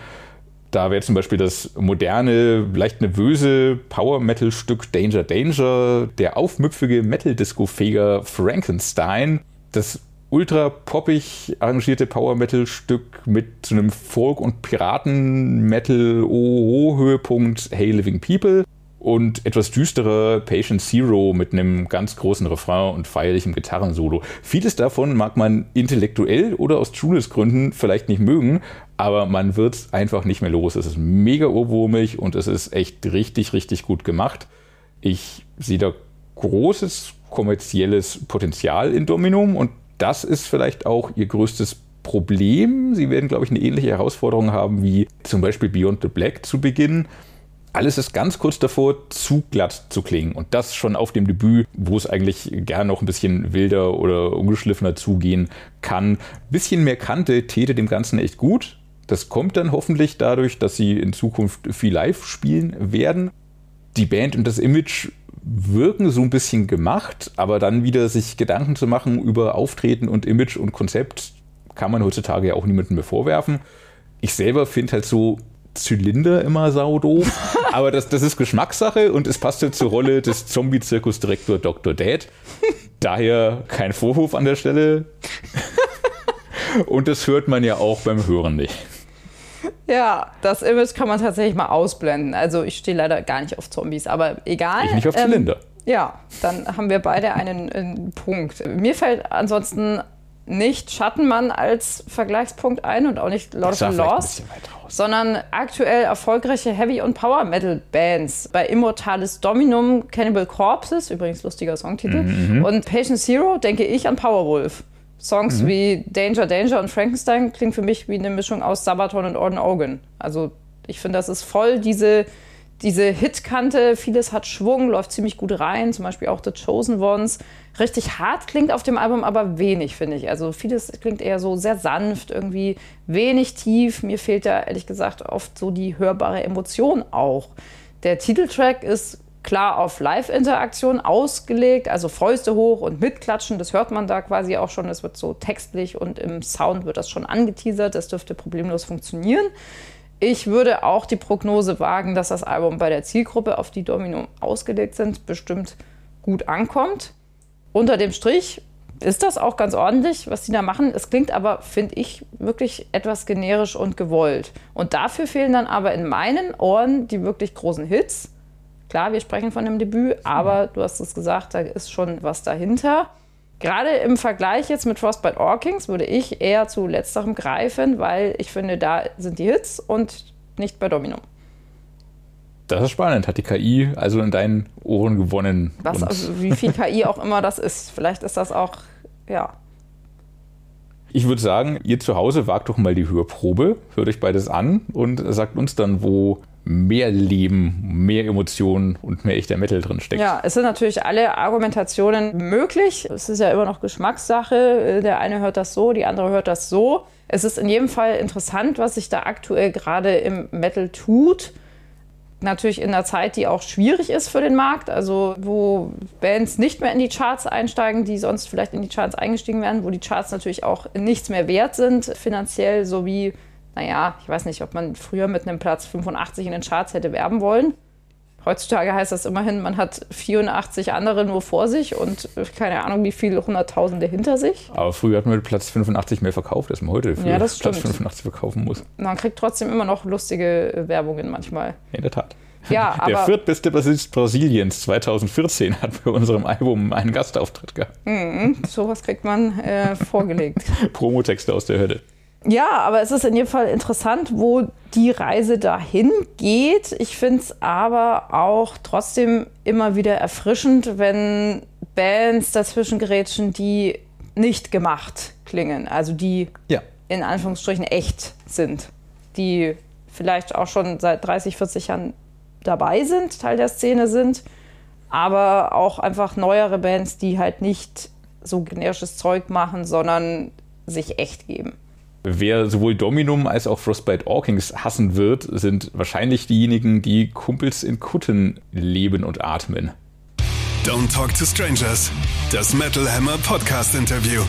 da wäre zum Beispiel das moderne, leicht nervöse Power-Metal-Stück Danger Danger, der aufmüpfige Metal-Disco-Feger Frankenstein, das ultra poppig arrangierte Power-Metal-Stück mit so einem Folk- und Piraten-Metal-Oh-Höhepunkt Hey Living People und etwas düsterer Patient Zero mit einem ganz großen Refrain und feierlichem Gitarrensolo. Vieles davon mag man intellektuell oder aus Tunis-Gründen vielleicht nicht mögen, aber man wird es einfach nicht mehr los. Es ist mega ohrwurmig und es ist echt richtig, richtig gut gemacht. Ich sehe da großes kommerzielles Potenzial in Dominum und das ist vielleicht auch ihr größtes Problem. Sie werden, glaube ich, eine ähnliche Herausforderung haben wie zum Beispiel Beyond the Black zu Beginn alles ist ganz kurz davor, zu glatt zu klingen. Und das schon auf dem Debüt, wo es eigentlich gerne noch ein bisschen wilder oder ungeschliffener zugehen kann. Bisschen mehr Kante täte dem Ganzen echt gut. Das kommt dann hoffentlich dadurch, dass sie in Zukunft viel live spielen werden. Die Band und das Image wirken so ein bisschen gemacht, aber dann wieder sich Gedanken zu machen über Auftreten und Image und Konzept, kann man heutzutage ja auch niemandem mehr vorwerfen. Ich selber finde halt so Zylinder immer saudoof. Aber das, das ist Geschmackssache und es passte zur Rolle des Zombie-Zirkusdirektor Dr. Dad. Daher kein Vorwurf an der Stelle. Und das hört man ja auch beim Hören nicht. Ja, das Image kann man tatsächlich mal ausblenden. Also ich stehe leider gar nicht auf Zombies, aber egal. Ich nicht auf Ähm, Zylinder. Ja, dann haben wir beide einen, einen Punkt. Mir fällt ansonsten nicht Schattenmann als Vergleichspunkt ein und auch nicht Lord of the Lost, sondern aktuell erfolgreiche Heavy- und Power-Metal-Bands. Bei Immortalis Dominum, Cannibal Corpses, übrigens lustiger Songtitel, Mhm, und Patient Zero denke ich an Powerwolf. Songs Mhm. wie Danger Danger und Frankenstein klingen für mich wie eine Mischung aus Sabaton und Orden Ogan. Also ich finde, das ist voll diese, diese Hitkante. Vieles hat Schwung, läuft ziemlich gut rein. Zum Beispiel auch The Chosen Ones. Richtig hart klingt auf dem Album aber wenig, finde ich. Also vieles klingt eher so sehr sanft, irgendwie wenig tief. Mir fehlt da ehrlich gesagt oft so die hörbare Emotion auch. Der Titeltrack ist klar auf Live-Interaktion ausgelegt, also Fäuste hoch und mitklatschen, das hört man da quasi auch schon. Es wird so textlich und im Sound wird das schon angeteasert. Das dürfte problemlos funktionieren. Ich würde auch die Prognose wagen, dass das Album bei der Zielgruppe, auf die Domino ausgelegt sind, bestimmt gut ankommt. Unter dem Strich ist das auch ganz ordentlich, was die da machen. Es klingt aber, finde ich, wirklich etwas generisch und gewollt. Und dafür fehlen dann aber in meinen Ohren die wirklich großen Hits. Klar, wir sprechen von einem Debüt, aber du hast es gesagt, da ist schon was dahinter. Gerade im Vergleich jetzt mit Frostbite Orkings würde ich eher zu letzterem greifen, weil ich finde, da sind die Hits und nicht bei Dominum. Das ist spannend. Hat die KI also in deinen Ohren gewonnen? Was, also wie viel KI auch immer das ist. Vielleicht ist das auch, ja. Ich würde sagen, ihr zu Hause wagt doch mal die Hörprobe, hört euch beides an und sagt uns dann, wo mehr Leben, mehr Emotionen und mehr echter Metal drin steckt. Ja, es sind natürlich alle Argumentationen möglich. Es ist ja immer noch Geschmackssache. Der eine hört das so, die andere hört das so. Es ist in jedem Fall interessant, was sich da aktuell gerade im Metal tut. Natürlich in einer Zeit, die auch schwierig ist für den Markt, also wo Bands nicht mehr in die Charts einsteigen, die sonst vielleicht in die Charts eingestiegen wären, wo die Charts natürlich auch nichts mehr wert sind, finanziell sowie naja, ich weiß nicht, ob man früher mit einem Platz 85 in den Charts hätte werben wollen. Heutzutage heißt das immerhin, man hat 84 andere nur vor sich und keine Ahnung, wie viele Hunderttausende hinter sich. Aber früher hat man Platz 85 mehr verkauft, als man heute für ja, Platz 85 verkaufen muss. Man kriegt trotzdem immer noch lustige Werbungen manchmal. In der Tat. Ja, der viertbeste Bassist Brasiliens 2014 hat bei unserem Album einen Gastauftritt gehabt. Mhm, sowas kriegt man äh, vorgelegt. Promotexte aus der Hölle. Ja, aber es ist in jedem Fall interessant, wo die Reise dahin geht. Ich finde es aber auch trotzdem immer wieder erfrischend, wenn Bands dazwischen gerätschen, die nicht gemacht klingen, also die ja. in Anführungsstrichen echt sind, die vielleicht auch schon seit 30, 40 Jahren dabei sind, Teil der Szene sind, aber auch einfach neuere Bands, die halt nicht so generisches Zeug machen, sondern sich echt geben. Wer sowohl Dominum als auch Frostbite Orkings hassen wird, sind wahrscheinlich diejenigen, die Kumpels in Kutten leben und atmen. Don't Talk to Strangers, das Metal Hammer Podcast Interview.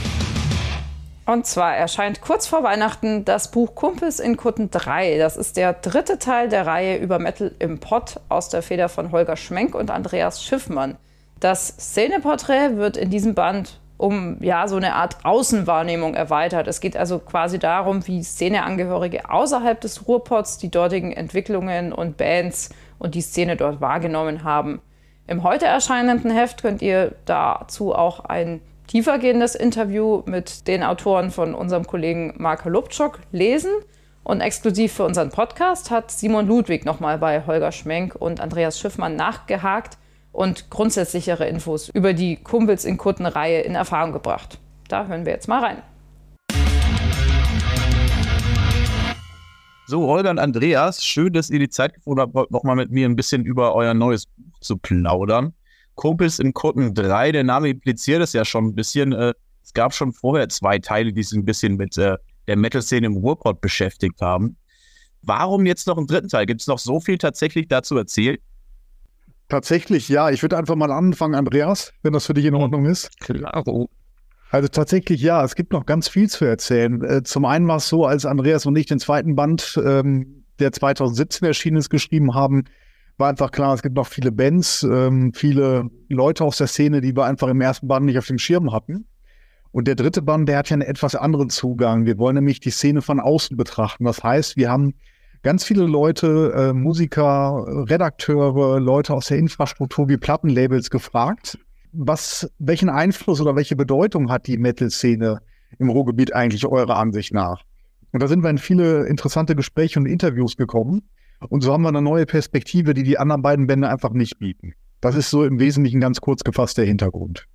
Und zwar erscheint kurz vor Weihnachten das Buch Kumpels in Kutten 3. Das ist der dritte Teil der Reihe über Metal im Pott aus der Feder von Holger Schmenk und Andreas Schiffmann. Das Szeneporträt wird in diesem Band um ja so eine Art Außenwahrnehmung erweitert. Es geht also quasi darum, wie Szeneangehörige außerhalb des Ruhrpots die dortigen Entwicklungen und Bands und die Szene dort wahrgenommen haben. Im heute erscheinenden Heft könnt ihr dazu auch ein tiefergehendes Interview mit den Autoren von unserem Kollegen Mark Lubczok lesen. Und exklusiv für unseren Podcast hat Simon Ludwig nochmal bei Holger Schmenk und Andreas Schiffmann nachgehakt und grundsätzlichere Infos über die Kumpels in Kutten-Reihe in Erfahrung gebracht. Da hören wir jetzt mal rein. So, Holger und Andreas, schön, dass ihr die Zeit gefunden habt, noch mal mit mir ein bisschen über euer neues Buch zu plaudern. Kumpels in Kutten 3, der Name impliziert es ja schon ein bisschen. Äh, es gab schon vorher zwei Teile, die sich ein bisschen mit äh, der Metal-Szene im Ruhrpott beschäftigt haben. Warum jetzt noch einen dritten Teil? Gibt es noch so viel tatsächlich dazu erzählt? Tatsächlich, ja. Ich würde einfach mal anfangen, Andreas, wenn das für dich in Ordnung ist. Klaro. Also tatsächlich, ja, es gibt noch ganz viel zu erzählen. Äh, zum einen war es so, als Andreas und ich den zweiten Band, ähm, der 2017 erschienen ist, geschrieben haben, war einfach klar, es gibt noch viele Bands, ähm, viele Leute aus der Szene, die wir einfach im ersten Band nicht auf dem Schirm hatten. Und der dritte Band, der hat ja einen etwas anderen Zugang. Wir wollen nämlich die Szene von außen betrachten. Das heißt, wir haben ganz viele Leute, äh, Musiker, Redakteure, Leute aus der Infrastruktur wie Plattenlabels gefragt, was, welchen Einfluss oder welche Bedeutung hat die Metal-Szene im Ruhrgebiet eigentlich eurer Ansicht nach? Und da sind wir in viele interessante Gespräche und Interviews gekommen. Und so haben wir eine neue Perspektive, die die anderen beiden Bände einfach nicht bieten. Das ist so im Wesentlichen ganz kurz gefasst der Hintergrund.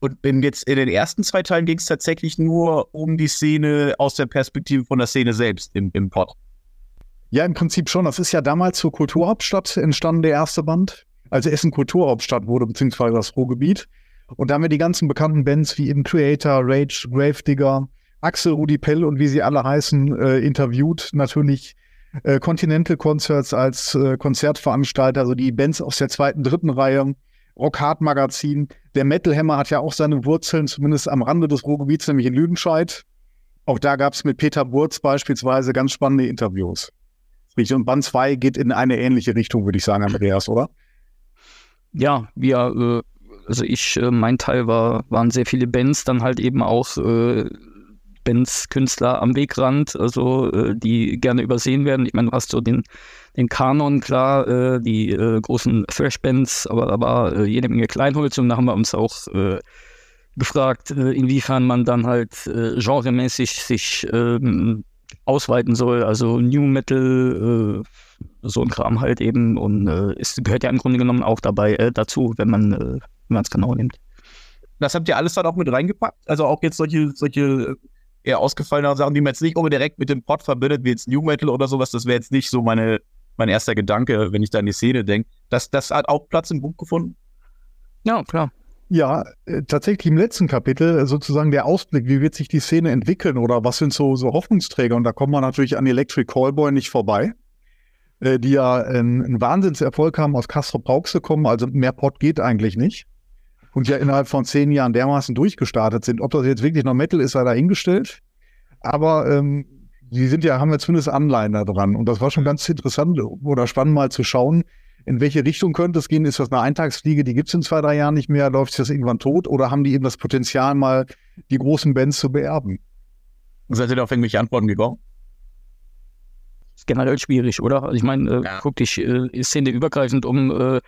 Und in jetzt in den ersten zwei Teilen ging es tatsächlich nur um die Szene aus der Perspektive von der Szene selbst im, im Pod. Ja, im Prinzip schon. Das ist ja damals zur Kulturhauptstadt entstanden, der erste Band. Also Essen Kulturhauptstadt wurde, beziehungsweise das Ruhrgebiet. Und da haben wir die ganzen bekannten Bands wie eben Creator, Rage, Gravedigger, Axel, Rudi Pell und wie sie alle heißen, äh, interviewt. Natürlich äh, Continental Concerts als äh, Konzertveranstalter, also die Bands aus der zweiten, dritten Reihe. Rock Hard Magazin. Der Metal Hammer hat ja auch seine Wurzeln, zumindest am Rande des Ruhrgebiets, nämlich in Lüdenscheid. Auch da gab es mit Peter Burz beispielsweise ganz spannende Interviews. Und Band 2 geht in eine ähnliche Richtung, würde ich sagen, Andreas, oder? Ja, wir, äh, also ich, äh, mein Teil war, waren sehr viele Bands, dann halt eben auch äh, Bands, Künstler am Wegrand, also äh, die gerne übersehen werden. Ich meine, du hast so den, den Kanon, klar, äh, die äh, großen Thrash-Bands, aber da war äh, jede Menge Kleinholz und da haben wir uns auch äh, gefragt, äh, inwiefern man dann halt genremäßig sich ähm, ausweiten soll. Also New Metal, äh, so ein Kram halt eben. Und äh, es gehört ja im Grunde genommen auch dabei äh, dazu, wenn man äh, wenn man es genau nimmt. Das habt ihr alles dann auch mit reingepackt? Also auch jetzt solche, solche äh, eher ausgefallene Sachen, die man jetzt nicht unbedingt direkt mit dem Pod verbindet, wie jetzt New Metal oder sowas. Das wäre jetzt nicht so meine, mein erster Gedanke, wenn ich da an die Szene denke. Das, das hat auch Platz im Buch gefunden? Ja, klar. Ja, äh, tatsächlich im letzten Kapitel äh, sozusagen der Ausblick, wie wird sich die Szene entwickeln oder was sind so, so Hoffnungsträger? Und da kommt man natürlich an Electric Callboy nicht vorbei, äh, die ja einen, einen Wahnsinnserfolg haben, aus Castro Brauxel kommen, also mehr Pott geht eigentlich nicht. Und ja innerhalb von zehn Jahren dermaßen durchgestartet sind. Ob das jetzt wirklich noch Metal ist, sei dahingestellt. Aber ähm, die sind ja, haben ja zumindest Anleihen da dran. Und das war schon ganz interessant oder spannend mal zu schauen, in welche Richtung könnte es gehen? Ist das eine Eintagsfliege, die gibt es in zwei, drei Jahren nicht mehr? Läuft das irgendwann tot? Oder haben die eben das Potenzial, mal die großen Bands zu beerben? Seid ihr da auf irgendwelche Antworten gekommen? Ist generell schwierig, oder? Also ich meine, äh, Ja. guck dich äh, Szene übergreifend um äh,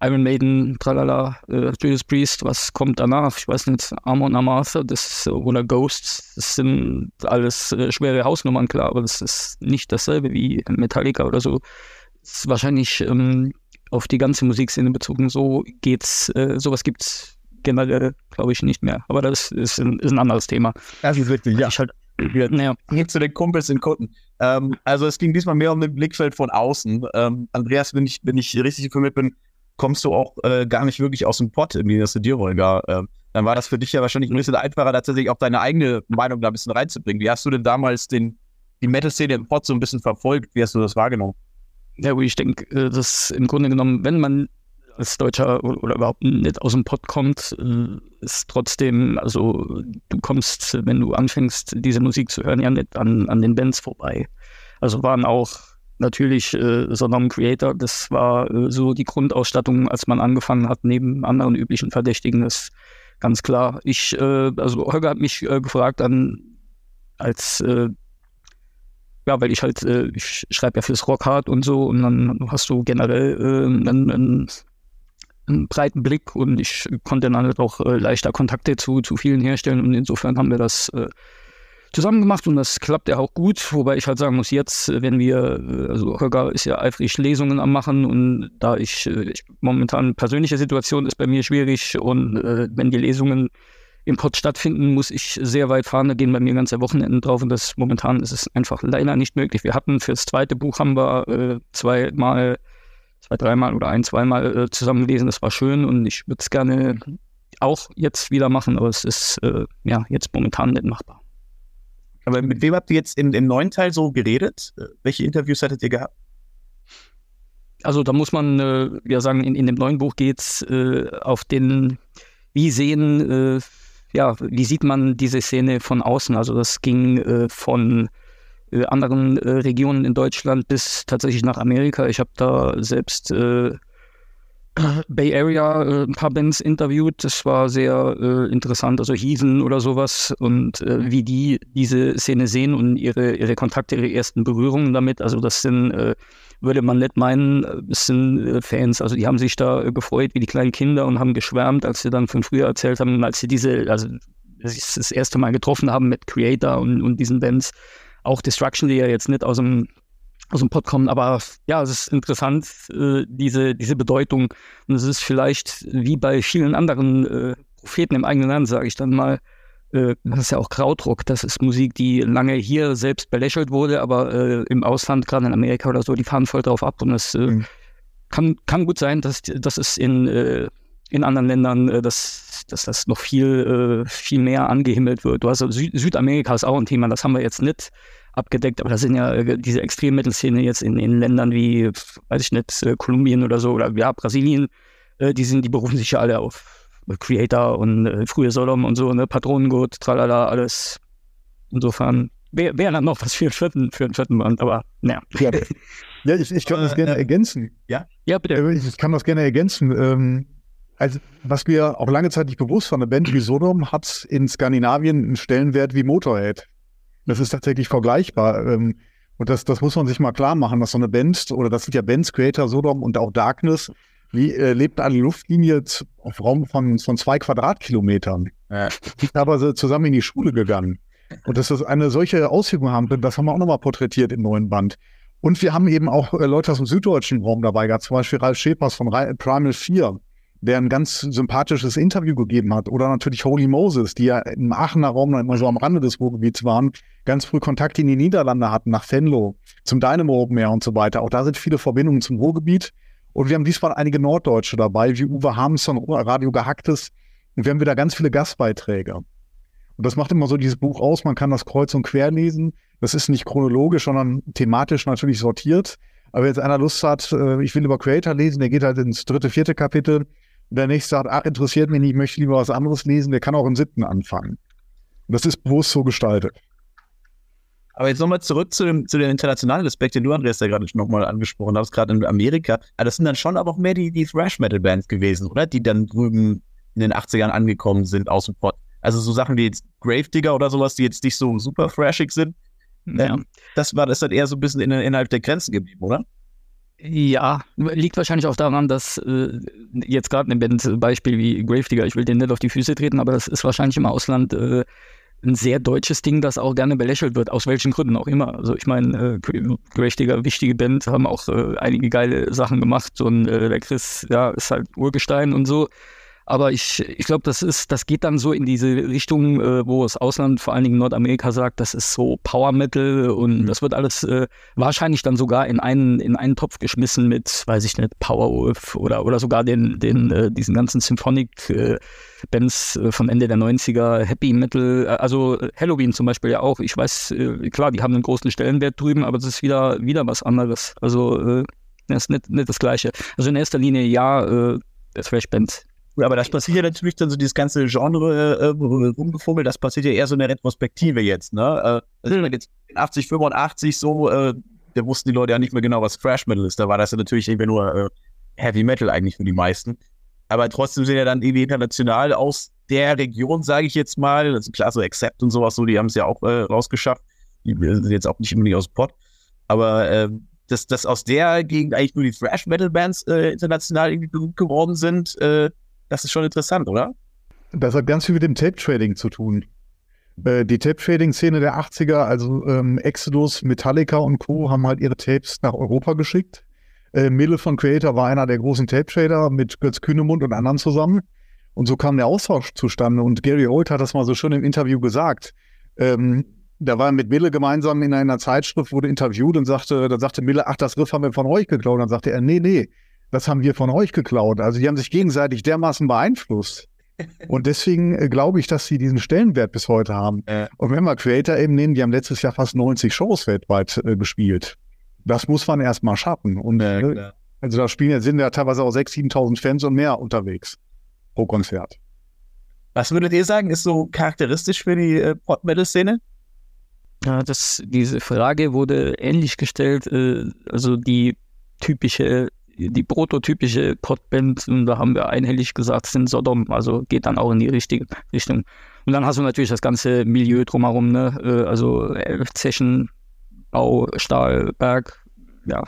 Iron Maiden, tralala, äh, Judas Priest, was kommt danach? Ich weiß nicht, Amon Amartha das, oder Ghosts, das sind alles äh, schwere Hausnummern, klar, aber das ist nicht dasselbe wie Metallica oder so. Das ist wahrscheinlich ähm, auf die ganze Musikszene bezogen. So geht's, äh, sowas gibt's generell, glaube ich, nicht mehr. Aber das ist ein, ist ein anderes Thema. Das ist richtig, Ich halt, naja, Hier zu den Kumpels in Kunden. Ähm, also es ging diesmal mehr um den Blickfeld von außen. Ähm, Andreas, wenn ich, wenn ich richtig informiert bin, kommst du auch äh, gar nicht wirklich aus dem Pott im Gegensatz zu dir, Holger. Ähm, dann war das für dich ja wahrscheinlich ein bisschen einfacher, tatsächlich auch deine eigene Meinung da ein bisschen reinzubringen. Wie hast du denn damals den, die Metal-Szene im Pott so ein bisschen verfolgt? Wie hast du das wahrgenommen? Ja, gut, ich denke, äh, dass im Grunde genommen, wenn man als Deutscher oder überhaupt nicht aus dem Pott kommt, äh, ist trotzdem, also du kommst, wenn du anfängst, diese Musik zu hören, ja nicht an, an den Bands vorbei. Also waren auch natürlich äh, Sodom Creator, das war äh, so die Grundausstattung, als man angefangen hat, neben anderen üblichen Verdächtigen, ist ganz klar. Ich, äh, also Holger hat mich äh, gefragt, an, als äh, ja, weil ich halt, äh, ich schreibe ja fürs Rockhard und so und dann hast du generell äh, einen, einen, einen breiten Blick und ich konnte dann halt auch äh, leichter Kontakte zu, zu vielen herstellen und insofern haben wir das äh, zusammen gemacht und das klappt ja auch gut, wobei ich halt sagen muss, jetzt, äh, wenn wir, äh, also Holger ist ja eifrig Lesungen am Machen und da ich, ich momentan persönliche Situation ist bei mir schwierig und wenn die Lesungen im Pott stattfinden, muss ich sehr weit fahren. Da gehen bei mir ganze Wochenenden drauf und das momentan ist es einfach leider nicht möglich. Wir hatten fürs zweite Buch haben wir äh, zweimal, zwei, dreimal oder ein, zweimal äh, zusammen gelesen. Das war schön und ich würde es gerne auch jetzt wieder machen, aber es ist äh, ja jetzt momentan nicht machbar. Aber mit wem habt ihr jetzt im, im neuen Teil so geredet? Äh, Welche Interviews hattet ihr gehabt? Also da muss man äh, ja sagen, in, in dem neuen Buch geht's äh, auf den, wie sehen, äh, ja, wie sieht man diese Szene von außen? Also das ging äh, von äh, anderen äh, Regionen in Deutschland bis tatsächlich nach Amerika. Ich habe da selbst äh, Bay Area äh, ein paar Bands interviewt. Das war sehr äh, interessant, also Heathen oder sowas und äh, wie die diese Szene sehen und ihre, ihre Kontakte, ihre ersten Berührungen damit. Also das sind äh, würde man nicht meinen, äh, es sind äh, Fans, also die haben sich da äh, gefreut wie die kleinen Kinder und haben geschwärmt, als sie dann von früher erzählt haben, als sie diese, also das erste Mal getroffen haben mit Creator und, und diesen Bands, auch Destruction, die ja jetzt nicht aus dem aus dem Pod kommen, aber ja, es ist interessant, äh, diese, diese Bedeutung. Und es ist vielleicht wie bei vielen anderen äh, Propheten im eigenen Land, sage ich dann mal, äh, das ist ja auch Krautrock, das ist Musik, die lange hier selbst belächelt wurde, aber äh, im Ausland, gerade in Amerika oder so, die fahren voll drauf ab und es äh, Mhm. kann, kann gut sein, dass, dass es in, in anderen Ländern, dass, dass das noch viel, viel mehr angehimmelt wird. Du hast also Sü Südamerika ist auch ein Thema, das haben wir jetzt nicht abgedeckt, aber das sind ja äh, diese Extrem-Metal-Szene jetzt in, in Ländern wie, weiß ich nicht, äh, Kolumbien oder so oder ja, Brasilien, äh, die sind, die berufen sich ja alle auf Creator und äh, frühe Sodom und so, ne, Patronengurt, tralala, alles. Insofern wäre wär dann noch was für einen vierten, für einen vierten Band, aber naja. Ja, ja ich, ich kann das gerne äh, ergänzen. Ja, bitte. Äh, Ich kann das gerne ergänzen. Ähm, also, was mir auch lange Zeit nicht bewusst war, eine Band wie Sodom hat in Skandinavien einen Stellenwert wie Motorhead. Das ist tatsächlich vergleichbar. Ähm, und das, das muss man sich mal klar machen, dass so eine Band, oder das sind ja Bands, Creator, Sodom und auch Darkness, die äh, lebt eine Luftlinie auf Raum von, von zwei Quadratkilometern. Ja. Die sind aber zusammen in die Schule gegangen. Und dass das eine solche Auswirkung haben, das haben wir auch nochmal porträtiert im neuen Band. Und wir haben eben auch äh, Leute aus dem süddeutschen Raum dabei gehabt, zum Beispiel Ralf Schepers von Primal 4, der ein ganz sympathisches Interview gegeben hat. Oder natürlich Holy Moses, die ja im Aachener Raum noch immer so am Rande des Ruhrgebiets waren, ganz früh Kontakt in die Niederlande hatten, nach Venlo, zum Dynamo Open Air und so weiter. Auch da sind viele Verbindungen zum Ruhrgebiet. Und wir haben diesmal einige Norddeutsche dabei, wie Uwe Hamson, Radio Gehacktes. Und wir haben wieder ganz viele Gastbeiträge. Und das macht immer so dieses Buch aus. Man kann das kreuz und quer lesen. Das ist nicht chronologisch, sondern thematisch natürlich sortiert. Aber wenn jetzt einer Lust hat, äh, ich will über Creator lesen, der geht halt ins dritte, vierte Kapitel. Der nächste sagt, ach, interessiert mich nicht, ich möchte lieber was anderes lesen, der kann auch im siebten anfangen. Und das ist bewusst so gestaltet. Aber jetzt nochmal zurück zu dem, zu dem internationalen Aspekt, den du, Andreas, ja gerade nochmal angesprochen hast, gerade in Amerika. Aber das sind dann schon aber auch mehr die, die Thrash-Metal-Bands gewesen, oder? Die dann drüben in den 80ern angekommen sind aus dem Pott. Also so Sachen wie jetzt Gravedigger oder sowas, die jetzt nicht so super thrashig sind. Ja. Ähm, das war das dann eher so ein bisschen in, innerhalb der Grenzen geblieben, oder? Ja, liegt wahrscheinlich auch daran, dass äh, jetzt gerade ein Bandbeispiel wie Gravedigger, ich will den nicht auf die Füße treten, aber das ist wahrscheinlich im Ausland äh, ein sehr deutsches Ding, das auch gerne belächelt wird, aus welchen Gründen auch immer. Also ich meine, äh, Gravedigger, wichtige Band, haben auch äh, einige geile Sachen gemacht. Ein äh, der Chris, ja, ist halt Urgestein und so. Aber ich, ich glaube, das ist, das geht dann so in diese Richtung, äh, wo das Ausland, vor allen Dingen Nordamerika, sagt, das ist so Power Metal und mhm. das wird alles äh, wahrscheinlich dann sogar in einen, in einen Topf geschmissen mit, weiß ich nicht, Powerwolf oder, oder sogar den, den, äh, diesen ganzen Symphonic äh, äh, von Ende der 90er, Happy Metal, äh, also Halloween zum Beispiel ja auch. Ich weiß, klar, die haben einen großen Stellenwert drüben, aber das ist wieder, wieder was anderes. Also das ist nicht, nicht das Gleiche. Also in erster Linie ja, äh, Thrash-Bands aber das passiert ja natürlich dann so dieses ganze Genre äh, rumgefummel, das passiert ja eher so in der Retrospektive jetzt, ne? Äh, also jetzt 80, 85 so, äh, da wussten die Leute ja nicht mehr genau, was Thrash Metal ist. Da war das ja natürlich irgendwie nur äh, Heavy Metal eigentlich für die meisten. Aber trotzdem sind ja dann irgendwie international aus der Region, sage ich jetzt mal, also klar, so Accept und sowas, so, die haben es ja auch äh, rausgeschafft. Die sind jetzt auch nicht unbedingt aus dem Pott. Aber äh, dass, dass aus der Gegend eigentlich nur die Thrash-Metal-Bands äh, international irgendwie berühmt geworden sind, äh, das ist schon interessant, oder? Das hat ganz viel mit dem Tape-Trading zu tun. Äh, die Tape-Trading-Szene der 80er, also ähm, Exodus, Metallica und Co. haben halt ihre Tapes nach Europa geschickt. Äh, Mille von Creator war einer der großen Tape-Trader mit Götz Kühnemund und anderen zusammen. Und so kam der Austausch zustande. Und Gary Old hat das mal so schön im Interview gesagt. Ähm, da war er mit Mille gemeinsam in einer Zeitschrift, wurde interviewt und sagte, dann sagte Mille, ach, das Riff haben wir von euch geklaut. Und dann sagte er, nee, nee, das haben wir von euch geklaut. Also die haben sich gegenseitig dermaßen beeinflusst. Und deswegen äh, glaube ich, dass sie diesen Stellenwert bis heute haben. Äh. Und wenn wir Creator eben nehmen, die haben letztes Jahr fast 90 Shows weltweit äh, gespielt. Das muss man erst mal schaffen. Und ja, äh, also da spielen sind ja teilweise auch 6.000, 7.000 Fans und mehr unterwegs pro Konzert. Was würdet ihr sagen, ist so charakteristisch für die äh, Pop-Metal-Szene? Ja, das, diese Frage wurde ähnlich gestellt. Äh, also die typische die prototypische Podband, und da haben wir einhellig gesagt, sind Sodom, also geht dann auch in die richtige Richtung. Und dann hast du natürlich das ganze Milieu drumherum, ne? Äh, also Zechen, Bau, Stahl, Berg, ja.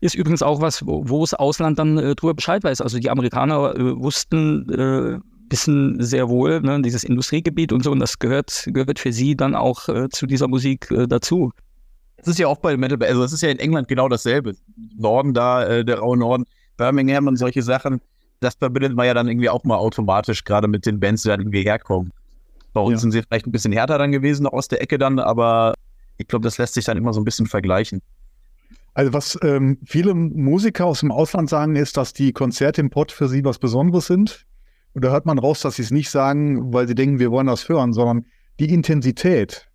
Ist übrigens auch was, wo, wo das Ausland dann äh, drüber Bescheid weiß. Also die Amerikaner äh, wussten, äh, wissen sehr wohl, ne, dieses Industriegebiet und so, und das gehört, gehört für sie dann auch äh, zu dieser Musik äh, dazu. Es ist ja auch bei Metal, also es ist ja in England genau dasselbe. Norden da, äh, der raue Norden, Birmingham und solche Sachen, das verbindet man ja dann irgendwie auch mal automatisch, gerade mit den Bands, die dann irgendwie herkommen. Bei uns ja. sind sie vielleicht ein bisschen härter dann gewesen, aus der Ecke dann, aber ich glaube, das lässt sich dann immer so ein bisschen vergleichen. Also was ähm, viele Musiker aus dem Ausland sagen, ist, dass die Konzerte im Pott für sie was Besonderes sind. Und da hört man raus, dass sie es nicht sagen, weil sie denken, wir wollen das hören, sondern die Intensität,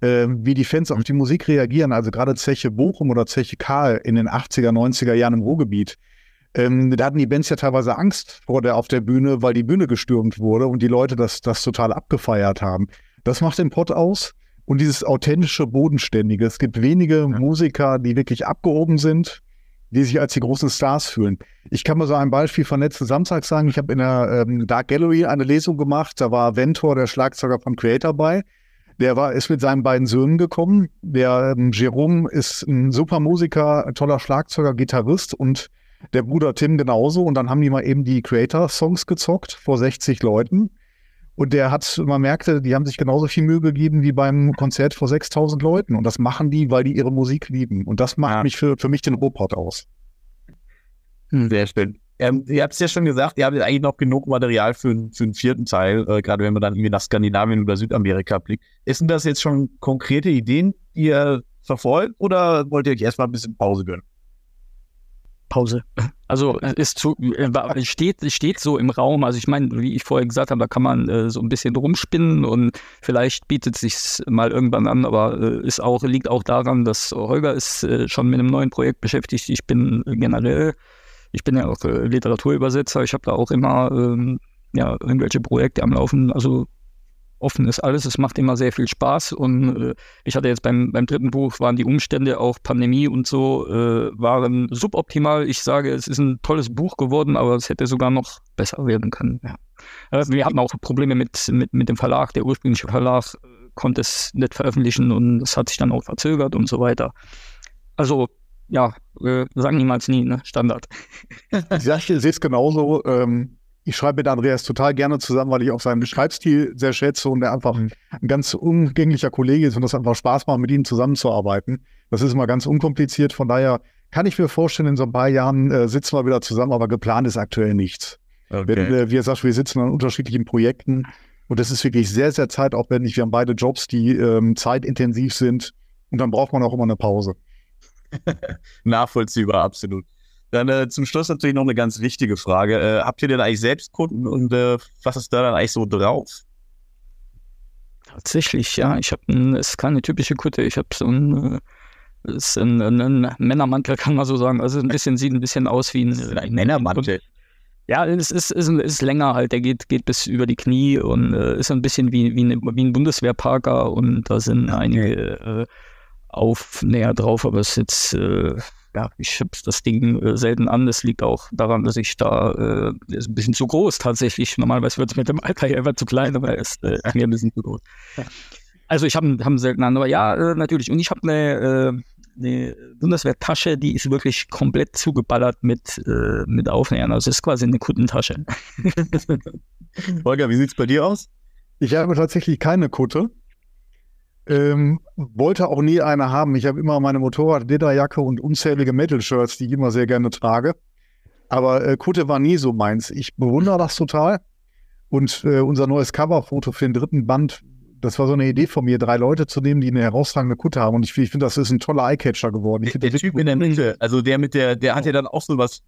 wie die Fans auf die Musik reagieren. Also gerade Zeche Bochum oder Zeche Karl in den 80er, 90er Jahren im Ruhrgebiet. Ähm, da hatten die Bands ja teilweise Angst vor der auf der Bühne, weil die Bühne gestürmt wurde und die Leute das, das total abgefeiert haben. Das macht den Pott aus. Und dieses authentische, bodenständige. Es gibt wenige ja. Musiker, die wirklich abgehoben sind, die sich als die großen Stars fühlen. Ich kann mal so ein Beispiel von letzten Samstag sagen. Ich habe in der ähm, Dark Gallery eine Lesung gemacht. Da war Ventor, der Schlagzeuger von Creator bei. Der war, ist mit seinen beiden Söhnen gekommen. Der ähm, Jerome ist ein super Musiker, ein toller Schlagzeuger, Gitarrist und der Bruder Tim genauso. Und dann haben die mal eben die Creator-Songs gezockt vor 60 Leuten. Und der hat, man merkte, die haben sich genauso viel Mühe gegeben wie beim Konzert vor 6000 Leuten. Und das machen die, weil die ihre Musik lieben. Und das macht Ja. mich für, für mich den Robot aus. Sehr schön. Ähm, ihr habt es ja schon gesagt, ihr habt eigentlich noch genug Material für, für einen vierten Teil, äh, gerade wenn man dann irgendwie nach Skandinavien oder Südamerika blickt. Ist denn das jetzt schon konkrete Ideen, die ihr verfolgt oder wollt ihr euch erstmal ein bisschen Pause gönnen? Pause. Also es ist zu, äh, steht, steht so im Raum. Also ich meine, wie ich vorher gesagt habe, da kann man äh, so ein bisschen rumspinnen und vielleicht bietet sich mal irgendwann an, aber äh, ist auch, liegt auch daran, dass Holger ist äh, schon mit einem neuen Projekt beschäftigt. Ich bin generell, ich bin ja auch äh, Literaturübersetzer, ich habe da auch immer ähm, ja, irgendwelche Projekte am Laufen. Also offen ist alles, es macht immer sehr viel Spaß und äh, ich hatte jetzt beim, beim dritten Buch, waren die Umstände, auch Pandemie und so, äh, waren suboptimal. Ich sage, es ist ein tolles Buch geworden, aber es hätte sogar noch besser werden können. Ja. Äh, wir hatten auch Probleme mit, mit, mit dem Verlag. Der ursprüngliche Verlag äh, konnte es nicht veröffentlichen und das hat sich dann auch verzögert und so weiter. Also, ja, äh, sagen niemals nie, ne? Standard. Ich sehe es genauso. Ähm, ich schreibe mit Andreas total gerne zusammen, weil ich auch seinen Schreibstil sehr schätze und er einfach ein ganz umgänglicher Kollege ist und das einfach Spaß macht, mit ihm zusammenzuarbeiten. Das ist immer ganz unkompliziert. Von daher kann ich mir vorstellen, in so ein paar Jahren äh, sitzen wir wieder zusammen, aber geplant ist aktuell nichts. Wenn, äh, wie sagt, wir sitzen an unterschiedlichen Projekten und das ist wirklich sehr, sehr zeitaufwendig. Wir haben beide Jobs, die ähm, zeitintensiv sind und dann braucht man auch immer eine Pause. Nachvollziehbar, absolut. Dann äh, zum Schluss natürlich noch eine ganz wichtige Frage. Äh, habt ihr denn eigentlich selbst Kunden und äh, was ist da dann eigentlich so drauf? Tatsächlich, ja. Ich habe es ist keine typische Kutte. Ich habe so ein, äh, ist ein, ein, ein Männermantel, kann man so sagen. Also ein bisschen sieht ein bisschen aus wie ein, Ein Männermantel. Ja, es ist, ist, ist länger halt. Der geht, geht bis über die Knie und äh, ist ein bisschen wie, wie, eine, wie ein Bundeswehrparker und da sind einige äh, Aufnäher drauf, aber es ist jetzt, äh, ja, ich habe das Ding äh, selten an. Das liegt auch daran, dass ich da, äh, der ist ein bisschen zu groß tatsächlich. Normalerweise wird es mit dem Alter ja immer zu klein, aber er ist äh, mir ein bisschen zu groß. Also ich habe hab einen selten an, aber ja, äh, natürlich. Und ich habe eine, äh, eine Bundeswehrtasche, die ist wirklich komplett zugeballert mit, äh, mit Aufnähern. Also es ist quasi eine Kuttentasche. Holger, wie sieht's bei dir aus? Ich habe tatsächlich keine Kutte. Ähm, wollte auch nie eine haben. Ich habe immer meine Motorrad-Lederjacke und unzählige Metal-Shirts, die ich immer sehr gerne trage. Aber äh, Kutte war nie so meins. Ich bewundere das total. Und äh, unser neues Coverfoto für den dritten Band, das war so eine Idee von mir, drei Leute zu nehmen, die eine herausragende Kutte haben. Und ich, ich finde, das ist ein toller Eyecatcher geworden. Ich Der, der Typ in der Mitte, also der mit der, der hat ja dann auch so was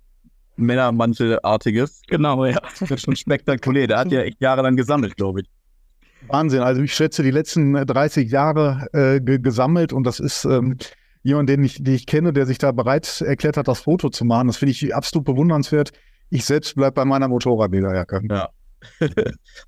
Männermantelartiges. Genau, ja. Das ist schon spektakulär. Der hat ja echt jahrelang gesammelt, glaube ich. Wahnsinn. Also ich schätze die letzten äh, 30 Jahre äh, ge gesammelt und das ist ähm, jemand, den ich, den ich kenne, der sich da bereit erklärt hat, das Foto zu machen. Das finde ich absolut bewundernswert. Ich selbst bleibe bei meiner Motorradlederjacke. Ja.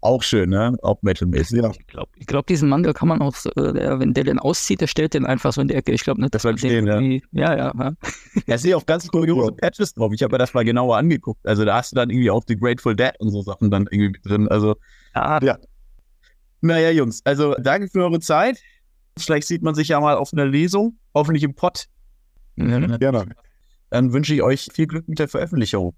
auch schön, ne? Auch metalmäßig. Ja. Ich glaube, ich glaub, diesen Mantel kann man auch, äh, der, wenn der den auszieht, der stellt den einfach so in die Ecke. Ich glaube nicht, dass Das man bleibt den stehen, irgendwie- ja, ja, ja. Da sehe auch ganz kuriose Patches drauf. Ich habe mir das mal genauer angeguckt. Also da hast du dann irgendwie auch die Grateful Dead und so Sachen dann irgendwie mit drin. Also, Ja, Ja. Naja, Jungs, also danke für eure Zeit. Vielleicht sieht man sich ja mal auf einer Lesung, hoffentlich im Pott. ja. Gerne. Dann wünsche ich euch viel Glück mit der Veröffentlichung.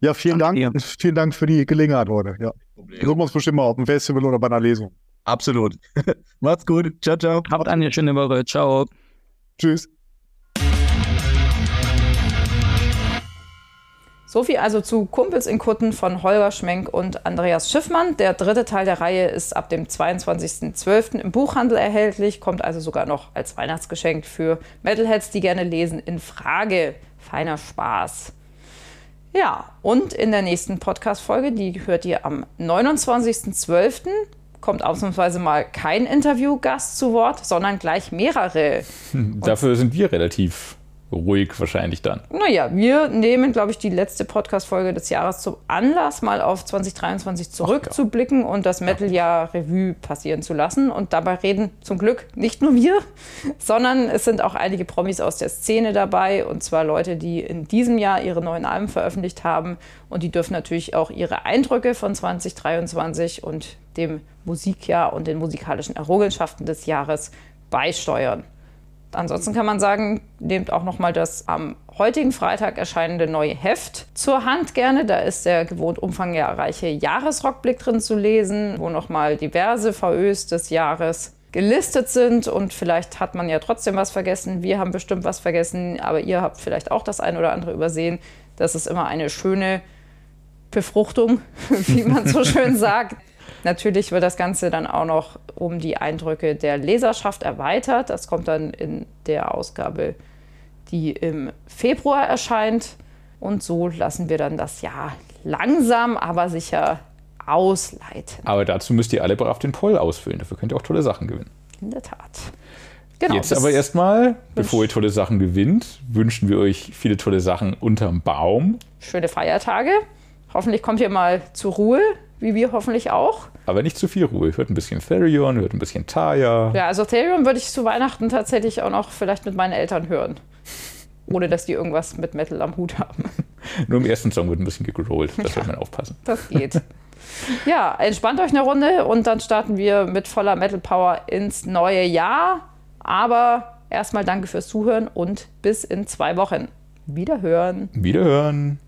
Ja, vielen Danke Dank. Vielen Dank für die Gelegenheit heute. Ja. Wir sehen uns bestimmt mal auf dem Festival oder bei einer Lesung. Absolut. Macht's gut. Ciao, ciao. Habt eine schöne Woche. Ciao. Tschüss. So viel also zu Kumpels in Kutten von Holger Schmenk und Andreas Schiffmann. Der dritte Teil der Reihe ist ab dem 22.12. im Buchhandel erhältlich, kommt also sogar noch als Weihnachtsgeschenk für Metalheads, die gerne lesen, in Frage. Feiner Spaß. Ja, und in der nächsten Podcast-Folge, die hört ihr am 29.12., kommt ausnahmsweise mal kein Interviewgast zu Wort, sondern gleich mehrere. Dafür sind wir relativ ruhig wahrscheinlich dann. Naja, wir nehmen, glaube ich, die letzte Podcast-Folge des Jahres zum Anlass, mal auf 2023 zurückzublicken ja. und das Metal-Jahr Revue passieren zu lassen. Und dabei reden zum Glück nicht nur wir, sondern es sind auch einige Promis aus der Szene dabei. Und zwar Leute, die in diesem Jahr ihre neuen Alben veröffentlicht haben. Und die dürfen natürlich auch ihre Eindrücke von 2023 und dem Musikjahr und den musikalischen Errungenschaften des Jahres beisteuern. Ansonsten kann man sagen, nehmt auch noch mal das am heutigen Freitag erscheinende neue Heft zur Hand gerne. Da ist der gewohnt umfangreiche Jahresrockblick drin zu lesen, wo noch mal diverse VÖs des Jahres gelistet sind und vielleicht hat man ja trotzdem was vergessen. Wir haben bestimmt was vergessen, aber ihr habt vielleicht auch das eine oder andere übersehen. Das ist immer eine schöne Befruchtung, wie man so schön sagt. Natürlich wird das Ganze dann auch noch um die Eindrücke der Leserschaft erweitert. Das kommt dann in der Ausgabe, die im Februar erscheint. Und so lassen wir dann das Jahr langsam, aber sicher ausleiten. Aber dazu müsst ihr alle brav den Poll ausfüllen. Dafür könnt ihr auch tolle Sachen gewinnen. In der Tat. Genau, Jetzt aber erstmal, bevor ihr tolle Sachen gewinnt, wünschen wir euch viele tolle Sachen unterm Baum. Schöne Feiertage. Hoffentlich kommt ihr mal zur Ruhe wie wir hoffentlich auch. Aber nicht zu viel Ruhe. Hört ein bisschen Therion, hört ein bisschen Taya. Ja, also Therion würde ich zu Weihnachten tatsächlich auch noch vielleicht mit meinen Eltern hören. Ohne dass die irgendwas mit Metal am Hut haben. Nur im ersten Song wird ein bisschen gegrollt. Das ja, sollte man aufpassen. Das geht. ja, entspannt euch eine Runde und dann starten wir mit voller Metal Power ins neue Jahr. Aber erstmal danke fürs Zuhören und bis in zwei Wochen. Wiederhören. Wiederhören.